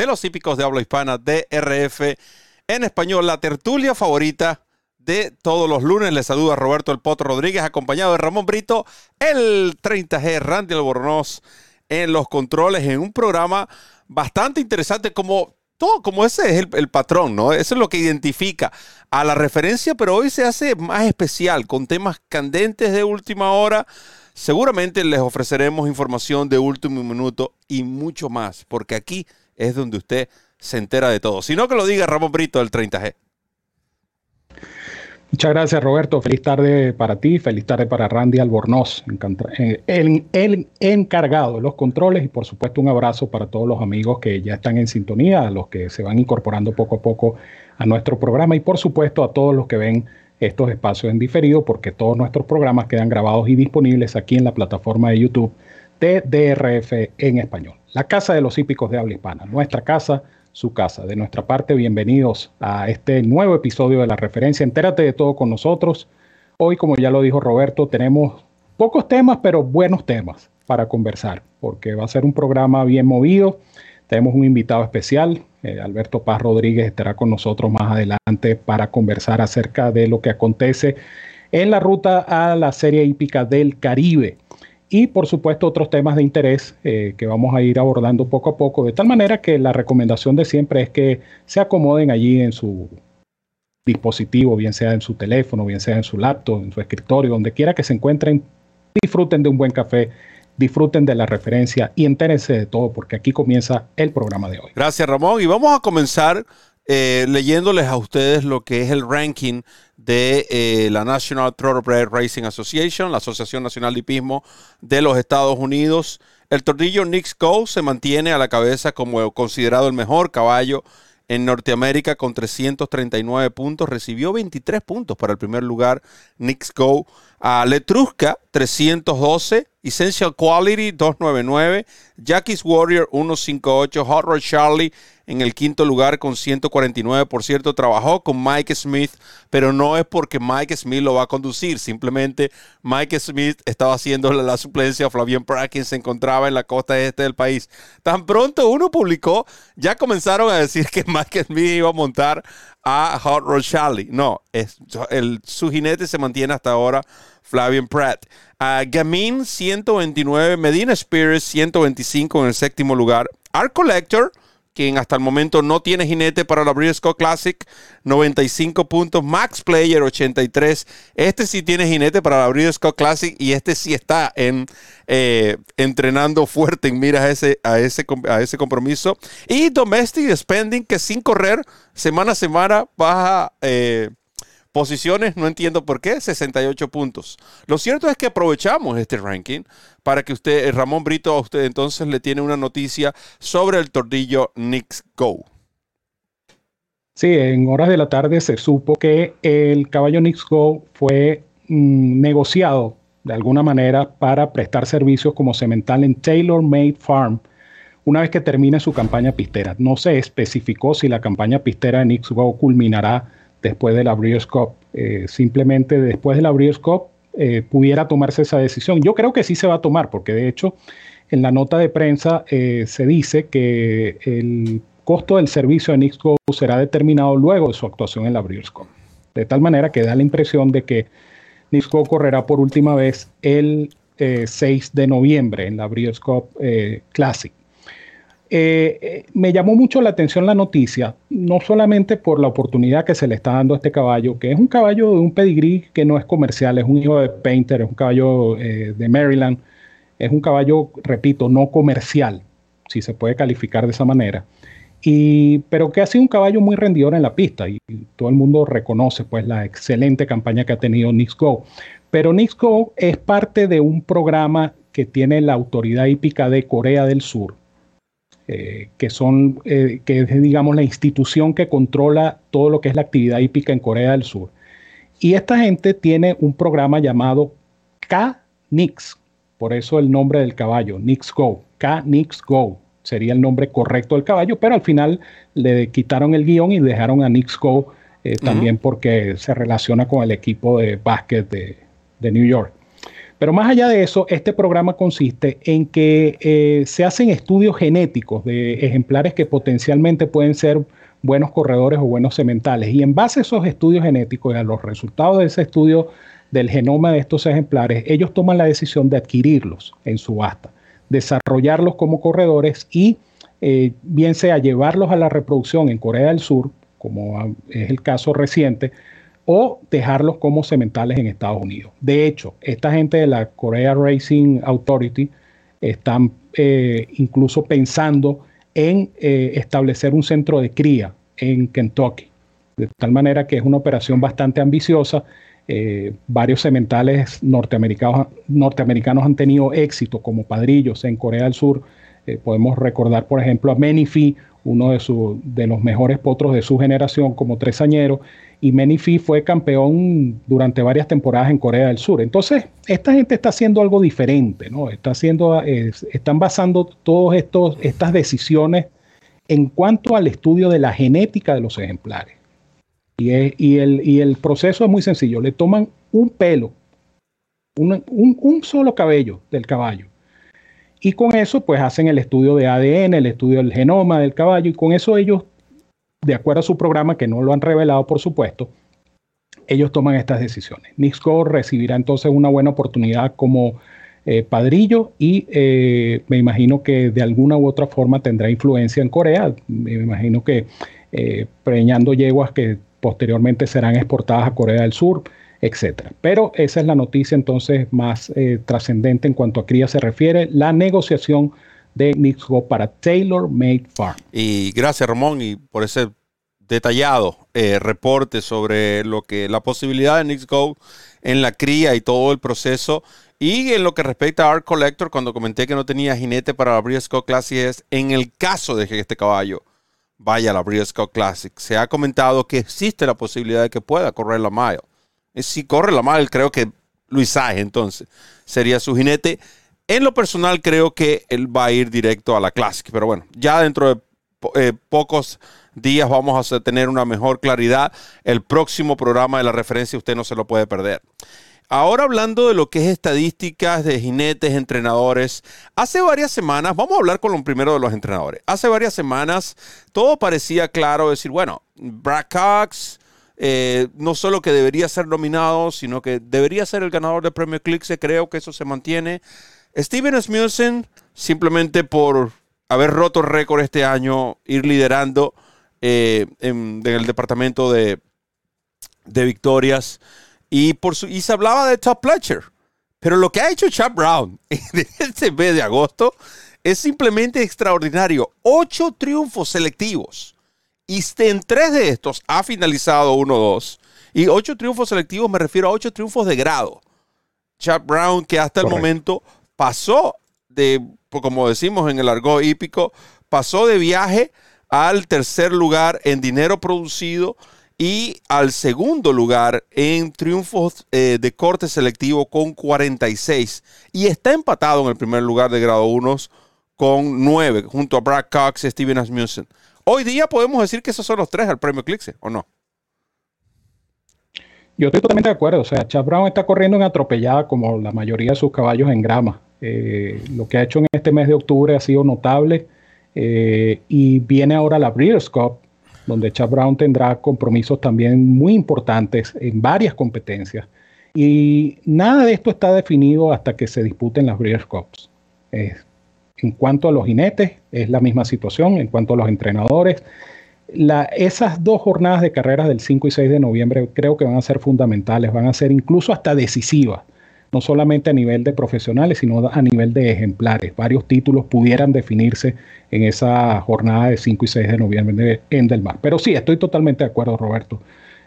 de los hípicos de habla hispana DRF en español, la tertulia favorita de todos los lunes. Les saluda Roberto El Potro Rodríguez, acompañado de Ramón Brito, el 30G Randy Albornoz en los controles, en un programa bastante interesante como todo, como ese es el, patrón, ¿no? Eso es lo que identifica a la referencia, pero hoy se hace más especial con temas candentes de última hora. Seguramente les ofreceremos información de último minuto y mucho más, porque aquí es donde usted se entera de todo. Si no, que lo diga Ramón Brito del 30G. Muchas gracias, Roberto. Feliz tarde para ti, feliz tarde para Randy Albornoz, eh, el, el, encargado de los controles y por supuesto un abrazo para todos los amigos que ya están en sintonía, a los que se van incorporando poco a poco a nuestro programa y por supuesto a todos los que ven estos espacios en diferido porque todos nuestros programas quedan grabados y disponibles aquí en la plataforma de YouTube de DRF en español. La Casa de los Hípicos de Habla Hispana, nuestra casa su casa. De nuestra parte, bienvenidos a este nuevo episodio de la referencia. Entérate de todo con nosotros. Hoy, como ya lo dijo Roberto, tenemos pocos temas, pero buenos temas para conversar, porque va a ser un programa bien movido. Tenemos un invitado especial, eh, Alberto Paz Rodríguez estará con nosotros más adelante para conversar acerca de lo que acontece en la ruta a la Serie Hípica del Caribe y por supuesto otros temas de interés eh, que vamos a ir abordando poco a poco, de tal manera que la recomendación de siempre es que se acomoden allí en su dispositivo, bien sea en su teléfono, bien sea en su laptop, en su escritorio, donde quiera que se encuentren, disfruten de un buen café, disfruten de la referencia y entérense de todo, porque aquí comienza el programa de hoy. Gracias Ramón y vamos a comenzar eh, leyéndoles a ustedes lo que es el ranking de eh, la National Thoroughbred Racing Association, la Asociación Nacional de Hipismo de los Estados Unidos. El tordillo Knicks Go se mantiene a la cabeza como considerado el mejor caballo en Norteamérica con 339 puntos. Recibió 23 puntos para el primer lugar. Knicks Go. A Letrusca 312. Essential Quality 299. Jackie's Warrior 158. Hot Rod Charlie en el quinto lugar con 149. Por cierto, trabajó con Mike Smith, pero no es porque Mike Smith lo va a conducir. Simplemente Mike Smith estaba haciendo la suplencia. Flavien Pratt, se encontraba en la costa este del país. Tan pronto uno publicó, ya comenzaron a decir que Mike Smith iba a montar a Hot Rod Charlie. No, es, el, su jinete se mantiene hasta ahora. Flavian Pratt. Uh, Gamin 129, Medina Spears 125 en el séptimo lugar. Art Collector quien hasta el momento no tiene jinete para la Breeders' Classic, 95 puntos. Max Player, 83. Este sí tiene jinete para la Breeders' Classic y este sí está en, eh, entrenando fuerte en miras a ese, a, ese, a ese compromiso. Y Domestic Spending, que sin correr, semana a semana, baja... Eh, Posiciones, no entiendo por qué, 68 puntos. Lo cierto es que aprovechamos este ranking para que usted, eh, Ramón Brito, a usted entonces le tiene una noticia sobre el tordillo Knicks Go. Sí, en horas de la tarde se supo que el caballo Knicks Go fue mm, negociado de alguna manera para prestar servicios como cemental en Taylor Made Farm una vez que termine su campaña pistera. No se especificó si la campaña pistera de Knicks Go culminará después de la Breeders' Cup. Eh, simplemente después de la Breeders' Cup eh, pudiera tomarse esa decisión. Yo creo que sí se va a tomar, porque de hecho en la nota de prensa eh, se dice que el costo del servicio de Nixco será determinado luego de su actuación en la Breeders' Cup. De tal manera que da la impresión de que Nixco correrá por última vez el 6 de noviembre en la Breeders' Cup Classic. Eh, eh, me llamó mucho la atención la noticia, no solamente por la oportunidad que se le está dando a este caballo, que es un caballo de un pedigrí que no es comercial, es un hijo de Painter, es un caballo eh, de Maryland, es un caballo, repito, no comercial, si se puede calificar de esa manera, y, pero que ha sido un caballo muy rendidor en la pista y, todo el mundo reconoce pues la excelente campaña que ha tenido Nix Go. Pero Nix Go es parte de un programa que tiene la autoridad hípica de Corea del Sur, que son, que es, digamos, la institución que controla todo lo que es la actividad hípica en Corea del Sur. Y esta gente tiene un programa llamado K-Nix, por eso el nombre del caballo, Nix Go, K-Nix Go, sería el nombre correcto del caballo, pero al final le quitaron el guion y dejaron a Knicks Go eh, también porque se relaciona con el equipo de básquet de, New York. Pero más allá de eso, este programa consiste en que eh, se hacen estudios genéticos de ejemplares que potencialmente pueden ser buenos corredores o buenos sementales. Y en base a esos estudios genéticos y a los resultados de ese estudio del genoma de estos ejemplares, ellos toman la decisión de adquirirlos en subasta desarrollarlos como corredores y eh, bien sea llevarlos a la reproducción en Corea del Sur, como es el caso reciente, o dejarlos como sementales en Estados Unidos. De hecho, esta gente de la Korea Racing Authority están eh, incluso pensando en eh, establecer un centro de cría en Kentucky, de tal manera que es una operación bastante ambiciosa eh, varios norteamericanos, norteamericanos han tenido éxito como padrillos en Corea del Sur. Eh, podemos recordar, por ejemplo, a Menifee, uno de, de los mejores potros de su generación como tresañero, y Menifee fue campeón durante varias temporadas en Corea del Sur. Entonces, esta gente está haciendo algo diferente, ¿no? Está haciendo, están basando todas estas decisiones en cuanto al estudio de la genética de los ejemplares. Y, el, proceso es muy sencillo. Le toman un pelo, un, solo cabello del caballo. Y con eso, pues hacen el estudio de ADN, el estudio del genoma del caballo. Y con eso ellos, de acuerdo a su programa, que no lo han revelado, por supuesto, ellos toman estas decisiones. Nixco recibirá entonces una buena oportunidad como eh, padrillo y eh, me imagino que de alguna u otra forma tendrá influencia en Corea. Me imagino que eh, preñando yeguas que posteriormente serán exportadas a Corea del Sur, etcétera. Pero esa es la noticia entonces más trascendente en cuanto a cría se refiere, la negociación de Nixgo para Taylor Made Farm. Y gracias Ramón por ese detallado eh, reporte sobre lo que la posibilidad de Nixgo en la cría y todo el proceso. Y en lo que respecta a Art Collector, cuando comenté que no tenía jinete para la Briscoe Classic, es en el caso de que este caballo vaya a la Breeders' Classic. Se ha comentado que existe la posibilidad de que pueda correr la mile. Si corre la mile, creo que Luis Sáez entonces sería su jinete. En lo personal, creo que él va a ir directo a la Classic. Pero bueno, ya dentro de eh, pocos días vamos a tener una mejor claridad. El próximo programa de la referencia usted no se lo puede perder. Ahora hablando de lo que es estadísticas de jinetes, entrenadores, hace varias semanas, vamos a hablar con lo primero de los entrenadores. Hace varias semanas todo parecía claro, decir, bueno, Brad Cox eh, no solo que debería ser nominado, sino que debería ser el ganador del premio Clixe, creo que eso se mantiene. Steven Asmussen, simplemente por haber roto récord este año, ir liderando eh, en, el departamento de, de victorias. Y, por su, y se hablaba de Top Pletcher. Pero lo que ha hecho Chad Brown en este mes de agosto es simplemente extraordinario. Ocho triunfos selectivos. Y en tres de estos ha finalizado 1-2. Y ocho triunfos selectivos me refiero a ocho triunfos de grado. Chad Brown, que hasta el momento pasó de, como decimos en el argot hípico, pasó de viaje al tercer lugar en dinero producido y al segundo lugar en triunfos eh, de corte selectivo con 46 y está empatado en el primer lugar de grado 1 con 9 junto a Brad Cox y Steven Asmussen. Hoy día podemos decir que esos son los tres al premio Eclipse, ¿o no? Yo estoy totalmente de acuerdo. O sea, Chad Brown está corriendo en atropellada como la mayoría de sus caballos en grama. Eh, lo que ha hecho en este mes de octubre ha sido notable. Eh, y viene ahora la Breeders' Cup, donde Chad Brown tendrá compromisos también muy importantes en varias competencias. Y nada de esto está definido hasta que se disputen las Breeders' Cups. en cuanto a los jinetes, es la misma situación. En cuanto a los entrenadores, esas dos jornadas de carreras del 5 y 6 de noviembre creo que van a ser fundamentales, van a ser incluso hasta decisivas no solamente a nivel de profesionales, sino a nivel de ejemplares. Varios títulos pudieran definirse en esa jornada de 5 y 6 de noviembre en Del Mar. Pero sí, estoy totalmente de acuerdo, Roberto.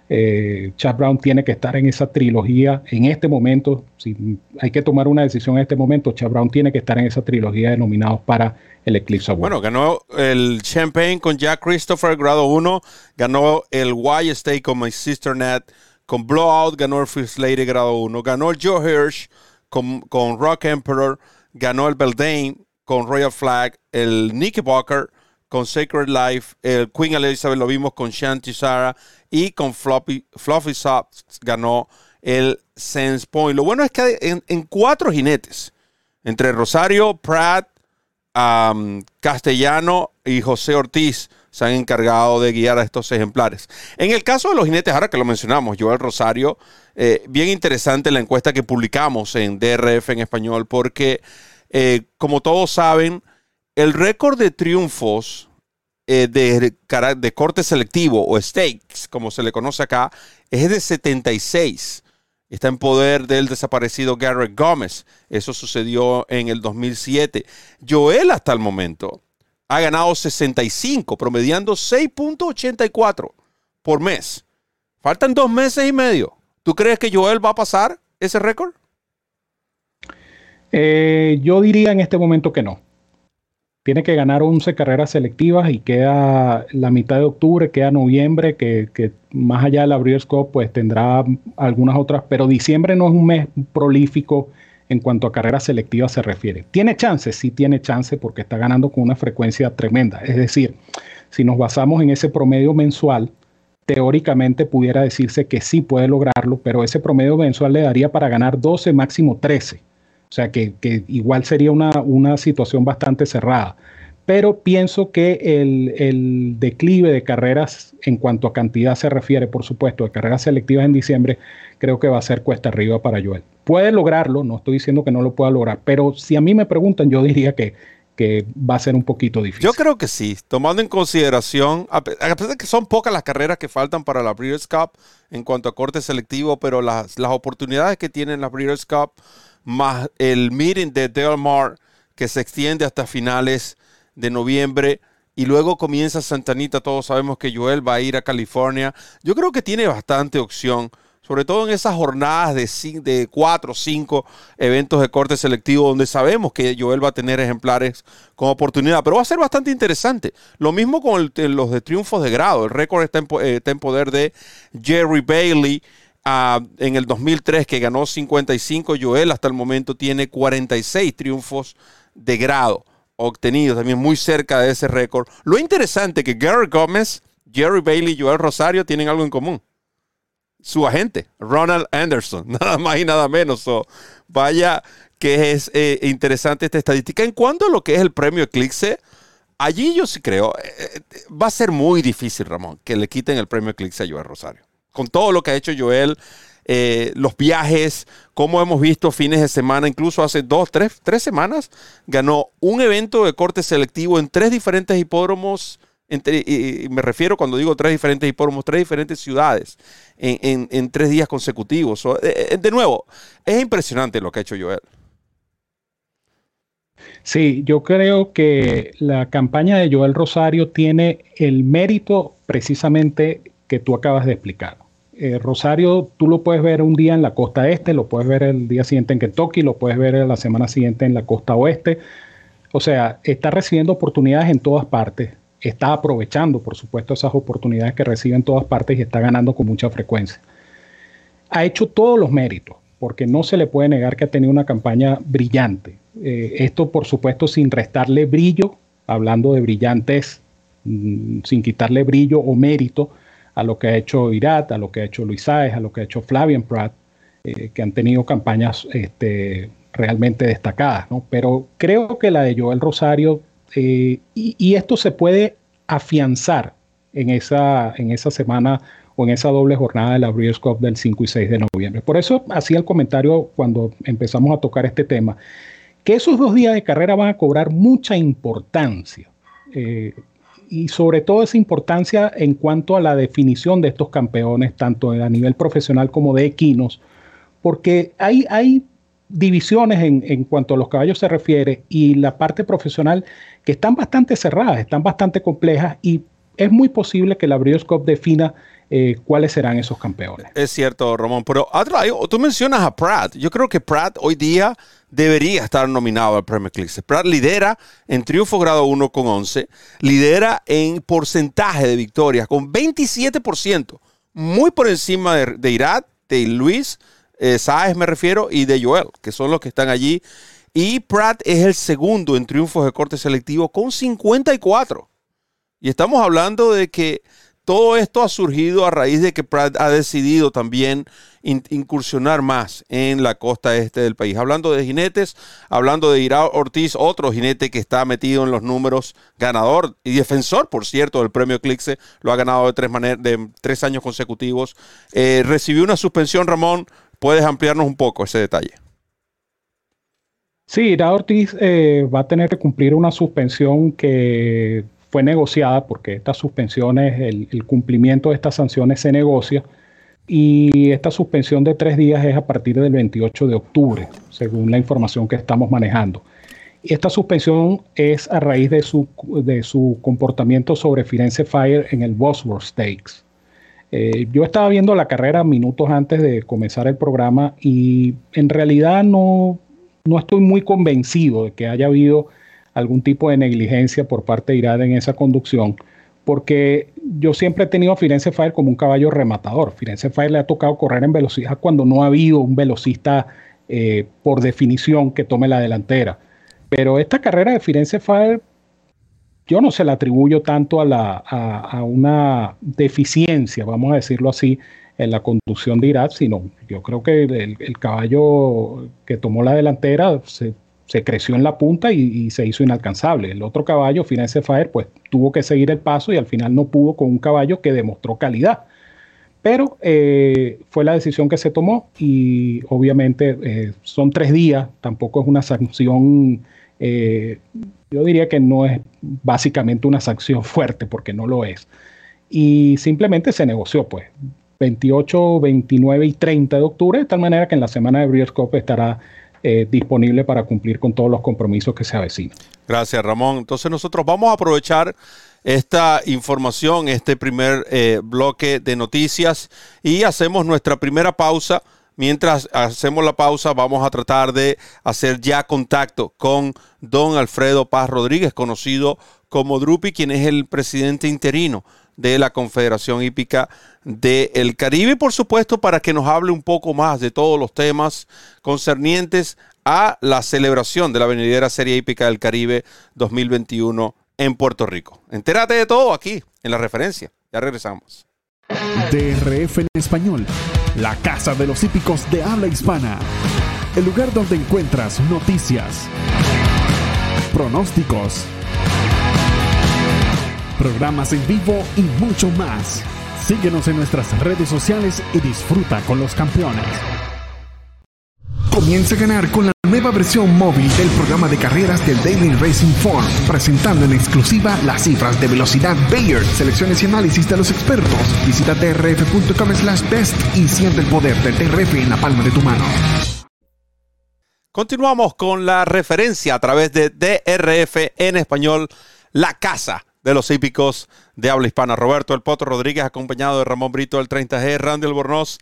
Eh, Chad Brown tiene que estar en esa trilogía en este momento. Si hay que tomar una decisión en este momento, Chad Brown tiene que estar en esa trilogía de nominados para el Eclipse Award. Bueno, ganó el Champagne con Jack Christopher, grado 1. Ganó el Why Stay con My Sister Nat. Con Blowout ganó el First Lady, grado 1. Ganó el Joe Hirsch con, con Rock Emperor. Ganó el Beldane con Royal Flag. El Nicky Walker con Sacred Life, el Queen Elizabeth lo vimos con Shanti Sarah y con Fluffy, Fluffy Soft ganó el Sense Point. Lo bueno es que en, cuatro jinetes, entre Rosario, Pratt, Castellano y José Ortiz, se han encargado de guiar a estos ejemplares. En el caso de los jinetes, ahora que lo mencionamos, Joel Rosario, eh, bien interesante la encuesta que publicamos en DRF en español, porque eh, como todos saben, el récord de triunfos eh, de, corte selectivo o stakes, como se le conoce acá, es de 76. Está en poder del desaparecido Garrett Gómez. Eso sucedió en el 2007. Joel hasta el momento ha ganado 65, promediando 6.84 por mes. Faltan dos meses y medio. ¿Tú crees que Joel va a pasar ese récord? Eh, yo diría en este momento que no tiene que ganar 11 carreras selectivas y queda la mitad de octubre, queda noviembre, que, más allá de la Breeders' Cup pues tendrá algunas otras, pero diciembre no es un mes prolífico en cuanto a carreras selectivas se refiere. ¿Tiene chance? Sí tiene chance porque está ganando con una frecuencia tremenda. Es decir, si nos basamos en ese promedio mensual, teóricamente pudiera decirse que sí puede lograrlo, pero ese promedio mensual le daría para ganar 12, máximo 13 o sea que, igual sería una, situación bastante cerrada. Pero pienso que el, declive de carreras en cuanto a cantidad se refiere, por supuesto, de carreras selectivas en diciembre, creo que va a ser cuesta arriba para Joel. Puede lograrlo, no estoy diciendo que no lo pueda lograr, pero si a mí me preguntan, yo diría que, que va a ser un poquito difícil. Yo creo que sí, tomando en consideración, a pesar de que son pocas las carreras que faltan para la Breeders' Cup en cuanto a corte selectivo, pero las, las oportunidades que tienen la Breeders' Cup más el meeting de Del Mar que se extiende hasta finales de noviembre y luego comienza Santanita. Todos sabemos que Joel va a ir a California. Yo creo que tiene bastante opción, sobre todo en esas jornadas de, cuatro o cinco eventos de corte selectivo donde sabemos que Joel va a tener ejemplares con oportunidad. Pero va a ser bastante interesante. Lo mismo con los de triunfos de grado. El récord está en, eh, está en poder de Jerry Bailey en el 2003 que ganó 55, Joel hasta el momento tiene 46 triunfos de grado obtenidos, también muy cerca de ese récord. Lo interesante que Gary Gómez, Jerry Bailey y Joel Rosario tienen algo en común. Su agente, Ronald Anderson, nada más y nada menos. vaya que es eh, interesante esta estadística. En cuanto a lo que es el premio Eclipse, allí yo sí creo, eh, eh, va a ser muy difícil, Ramón, que le quiten el premio Eclipse a Joel Rosario con todo lo que ha hecho Joel, eh, los viajes, como hemos visto fines de semana, incluso hace dos, tres, tres semanas, ganó un evento de corte selectivo en tres diferentes hipódromos. y, me refiero cuando digo tres diferentes hipódromos, tres diferentes ciudades en, tres días consecutivos. Eh, eh, de nuevo, es impresionante lo que ha hecho Joel. Sí, yo creo que la campaña de Joel Rosario tiene el mérito precisamente que tú acabas de explicar. Eh, Rosario, tú lo puedes ver un día en la costa este, lo puedes ver el día siguiente en Kentucky, lo puedes ver la semana siguiente en la costa oeste. O sea, está recibiendo oportunidades en todas partes, está aprovechando, por supuesto, esas oportunidades que recibe en todas partes y está ganando con mucha frecuencia. Ha hecho todos los méritos, porque no se le puede negar que ha tenido una campaña brillante. Eh, esto, por supuesto, sin restarle brillo, hablando de brillantes, mm, sin quitarle brillo o mérito a lo que ha hecho Irat, a lo que ha hecho Luis Saez, a lo que ha hecho Flavian Pratt, eh, que han tenido campañas este, realmente destacadas. Pero creo que la de Joel Rosario, eh, y, esto se puede afianzar en esa, en esa semana o en esa doble jornada de la Breeders' Cup del 5 y 6 de noviembre. Por eso hacía el comentario cuando empezamos a tocar este tema, que esos dos días de carrera van a cobrar mucha importancia. Eh, y sobre todo esa importancia en cuanto a la definición de estos campeones, tanto a nivel profesional como de equinos, porque hay, hay divisiones en, cuanto a los caballos se refiere y la parte profesional que están bastante cerradas, están bastante complejas y es muy posible que la Breeders' Cup defina eh, cuáles serán esos campeones. Es cierto, Ramón, pero tú mencionas a Pratt. Yo creo que Pratt hoy día debería estar nominado al Premier League. Pratt lidera en triunfo grado 1 con 11, lidera en porcentaje de victorias con 27%, muy por encima de, de Irat, de Luis, eh, Sáez me refiero, y de Joel, que son los que están allí. Y Pratt es el segundo en triunfos de corte selectivo con 54. Y estamos hablando de que todo esto ha surgido a raíz de que Pratt ha decidido también incursionar más en la costa este del país. Hablando de jinetes, hablando de Ira Ortiz, otro jinete que está metido en los números, ganador y defensor, por cierto, del premio Eclipse, lo ha ganado de tres, de tres años consecutivos. Eh, recibió una suspensión, Ramón. ¿Puedes ampliarnos un poco ese detalle? Sí, Ira Ortiz eh, va a tener que cumplir una suspensión que fue negociada porque estas suspensiones, el, cumplimiento de estas sanciones se negocia y esta suspensión de tres días es a partir del 28 de octubre, según la información que estamos manejando. Y esta suspensión es a raíz de su, de su comportamiento sobre Firenze Fire en el Bosworth Stakes. Eh, yo estaba viendo la carrera minutos antes de comenzar el programa y en realidad no, no estoy muy convencido de que haya habido algún tipo de negligencia por parte de Irad en esa conducción, porque yo siempre he tenido a Firenze Fire como un caballo rematador. Firenze Fire le ha tocado correr en velocidad cuando no ha habido un velocista eh, por definición que tome la delantera. Pero esta carrera de Firenze Fire yo no se la atribuyo tanto a, la, a, una deficiencia, vamos a decirlo así, en la conducción de Irad, sino yo creo que el, el caballo que tomó la delantera se se creció en la punta y, se hizo inalcanzable. El otro caballo, Finance Fire, pues tuvo que seguir el paso y al final no pudo con un caballo que demostró calidad. Pero eh, fue la decisión que se tomó y obviamente eh, son tres días, tampoco es una sanción, eh, yo diría que no es básicamente una sanción fuerte porque no lo es. Y simplemente se negoció, pues, 28, 29 y 30 de octubre, de tal manera que en la semana de Breeders' Cup estará eh, disponible para cumplir con todos los compromisos que se avecinan. Gracias, Ramón. Entonces nosotros vamos a aprovechar esta información, este primer eh, bloque de noticias y hacemos nuestra primera pausa. Mientras hacemos la pausa, vamos a tratar de hacer ya contacto con don Alfredo Paz Rodríguez, conocido como Drupi, quien es el presidente interino de la Confederación Hípica del Caribe, por supuesto, para que nos hable un poco más de todos los temas concernientes a la celebración de la venidera Serie Hípica del Caribe 2021 en Puerto Rico. Entérate de todo aquí, en la referencia. Ya regresamos. DRF en español, la casa de los hípicos de habla hispana. El lugar donde encuentras noticias, pronósticos, programas en vivo y mucho más. Síguenos en nuestras redes sociales y disfruta con los campeones. Comienza a ganar con la nueva versión móvil del programa de carreras del Daily Racing Form, presentando en exclusiva las cifras de velocidad Bayer, selecciones y análisis de los expertos. Visita drf.com slash best y siente el poder del DRF en la palma de tu mano. Continuamos con la referencia a través de DRF en español, la casa de los hípicos de habla hispana. Roberto El Potro Rodríguez, acompañado de Ramón Brito del 30G, Randy Albornoz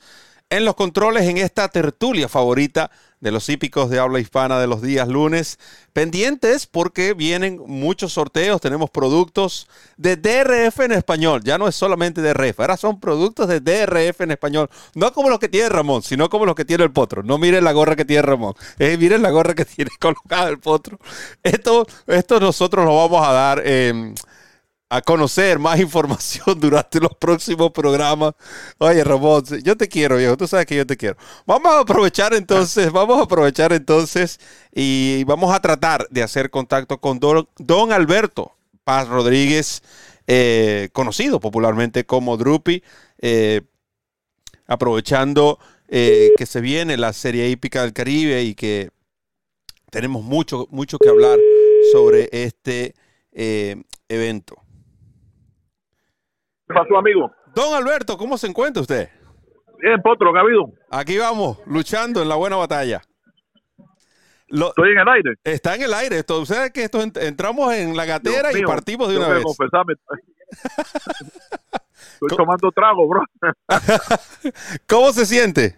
en los controles en esta tertulia favorita de los hípicos de habla hispana de los días lunes. Pendientes porque vienen muchos sorteos, tenemos productos de DRF en español, ya no es solamente DRF, ahora son productos de DRF en español, no como los que tiene Ramón, sino como los que tiene el potro. No miren la gorra que tiene Ramón, eh, miren la gorra que tiene colocada el potro. Esto, esto nosotros lo vamos a dar. Eh, a conocer más información durante los próximos programas. Oye, Ramón, yo te quiero, viejo. Tú sabes que yo te quiero. Vamos a aprovechar entonces, vamos a aprovechar entonces y vamos a tratar de hacer contacto con Don, Alberto Paz Rodríguez, eh, conocido popularmente como Drupi, eh, aprovechando eh, que se viene la Serie Hípica del Caribe y que tenemos mucho, mucho que hablar sobre este evento. ¿Qué pasó, amigo? Don Alberto, ¿cómo se encuentra usted? Bien, Potro, ¿qué ha habido? Aquí vamos, luchando en la buena batalla. Estoy en el aire. Está en el aire. Esto, que esto entramos en la gatera y partimos de una vez. Estoy tomando trago, bro. ¿Cómo se siente?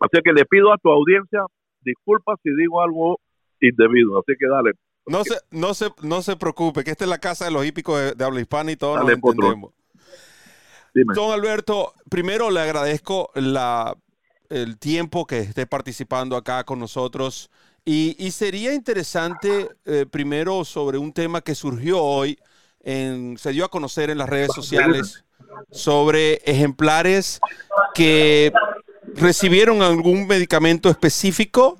Así que le pido a tu audiencia disculpas si digo algo indebido. Así que dale. No se, no se, no se preocupe, que esta es la casa de los hípicos de, habla hispana y todos nos entendemos. Don Alberto, primero le agradezco la, el tiempo que esté participando acá con nosotros y, sería interesante eh, primero sobre un tema que surgió hoy, en, se dio a conocer en las redes sociales sobre ejemplares que recibieron algún medicamento específico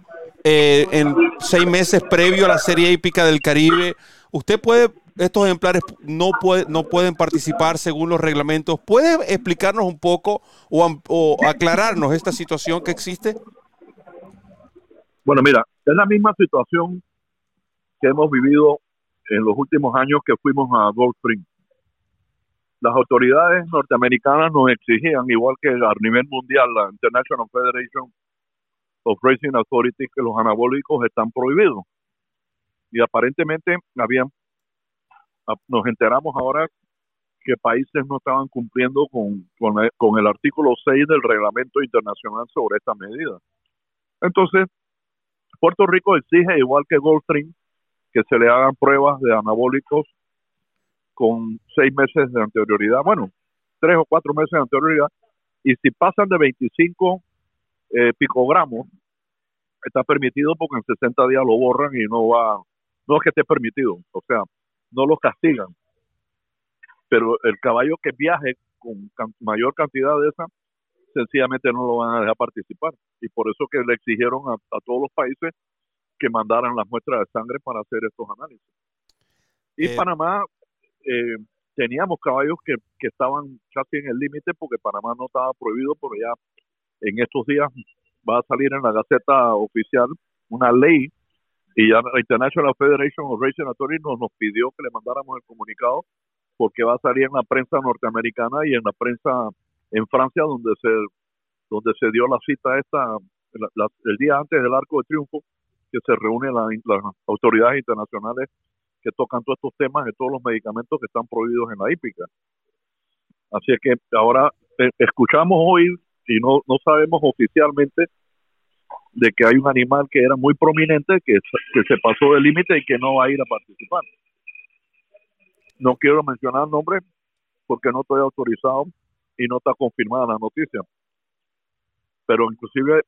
eh, en seis meses previo a la Serie Hípica del Caribe. Usted puede, estos ejemplares no, puede, no pueden participar según los reglamentos. ¿Puede explicarnos un poco o, aclararnos esta situación que existe? Bueno, mira, es la misma situación que hemos vivido en los últimos años que fuimos a Gold Spring. Las autoridades norteamericanas nos exigían, igual que a nivel mundial, la International Federation Racing Authority, que los anabólicos están prohibidos. Y aparentemente habían, nos enteramos ahora que países no estaban cumpliendo con, con, el artículo 6 del reglamento internacional sobre esta medida. Entonces, Puerto Rico exige, igual que Goldstream, que se le hagan pruebas de anabólicos con seis meses de anterioridad, bueno, tres o cuatro meses de anterioridad, y si pasan de 25 eh, picogramos, está permitido porque en 60 días lo borran y no va, no es que esté permitido, o sea, no lo castigan. Pero el caballo que viaje con mayor cantidad de esa, sencillamente no lo van a dejar participar. Y por eso que le exigieron a, todos los países que mandaran las muestras de sangre para hacer estos análisis. Y eh, Panamá eh, teníamos caballos que, que estaban casi en el límite porque Panamá no estaba prohibido, pero ya en estos días va a salir en la Gaceta Oficial una ley y ya la International Federation of Racing Authority nos, nos pidió que le mandáramos el comunicado porque va a salir en la prensa norteamericana y en la prensa en Francia donde se donde se dio la cita esta el día antes del Arco de Triunfo que se reúnen las autoridades internacionales que tocan todos estos temas de todos los medicamentos que están prohibidos en la hípica. Así que ahora eh, escuchamos hoy y no, no sabemos oficialmente de que hay un animal que era muy prominente que, que se pasó del límite y que no va a ir a participar. No quiero mencionar nombre porque no estoy autorizado y no está confirmada la noticia. Pero inclusive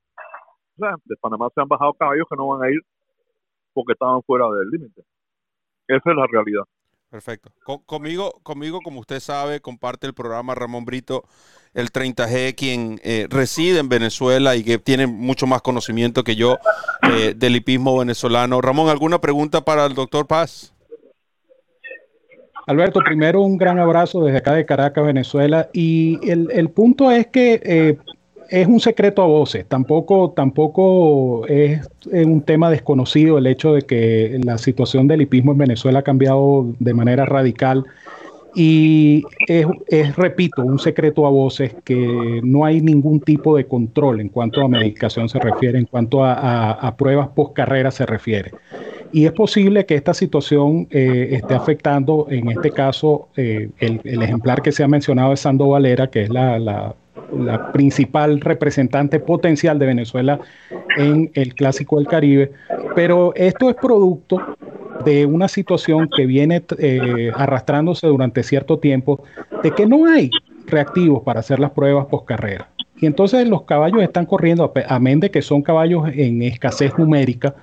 de Panamá se han bajado caballos que no van a ir porque estaban fuera del límite. Esa es la realidad. Perfecto. conmigo, conmigo, como usted sabe, comparte el programa Ramón Brito, el 30G, quien eh, reside en Venezuela y que tiene mucho más conocimiento que yo eh, del hipismo venezolano. Ramón, ¿alguna pregunta para el doctor Paz? Alberto, primero un gran abrazo desde acá de Caracas, Venezuela. Y el, el punto es que eh, es un secreto a voces, tampoco, tampoco es un tema desconocido el hecho de que la situación del hipismo en Venezuela ha cambiado de manera radical y es, repito, un secreto a voces que no hay ningún tipo de control en cuanto a medicación se refiere, en cuanto a, pruebas post carrera se refiere. Y es posible que esta situación eh, esté afectando, en este caso, eh, el, ejemplar que se ha mencionado es Sando Valera, que es la principal representante potencial de Venezuela en el Clásico del Caribe, pero esto es producto de una situación que viene eh, arrastrándose durante cierto tiempo, de que no hay reactivos para hacer las pruebas post carrera. Y entonces los caballos están corriendo, amén de que son caballos en escasez numérica,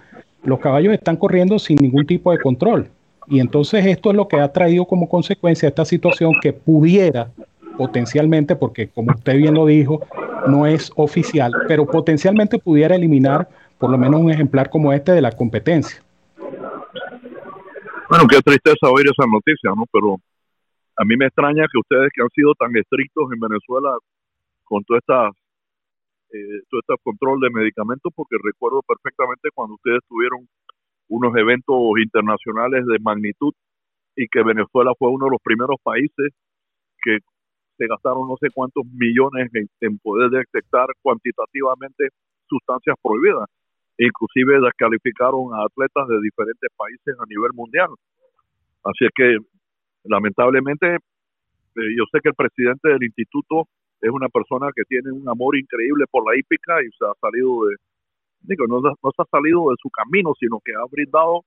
los caballos están corriendo sin ningún tipo de control. Y entonces esto es lo que ha traído como consecuencia esta situación que pudiera potencialmente, porque como usted bien lo dijo, no es oficial, pero potencialmente pudiera eliminar por lo menos un ejemplar como este de la competencia. Bueno, qué tristeza oír esa noticia, ¿no? Pero a mí me extraña que ustedes que han sido tan estrictos en Venezuela con todo esta eh, todo este control de medicamentos, porque recuerdo perfectamente cuando ustedes tuvieron unos eventos internacionales de magnitud y que Venezuela fue uno de los primeros países que se gastaron no sé cuántos millones en, poder detectar cuantitativamente sustancias prohibidas. Inclusive descalificaron a atletas de diferentes países a nivel mundial. Así es que lamentablemente eh, yo sé que el presidente del instituto es una persona que tiene un amor increíble por la hípica y se ha salido de, digo, no, no se ha salido de su camino, sino que ha brindado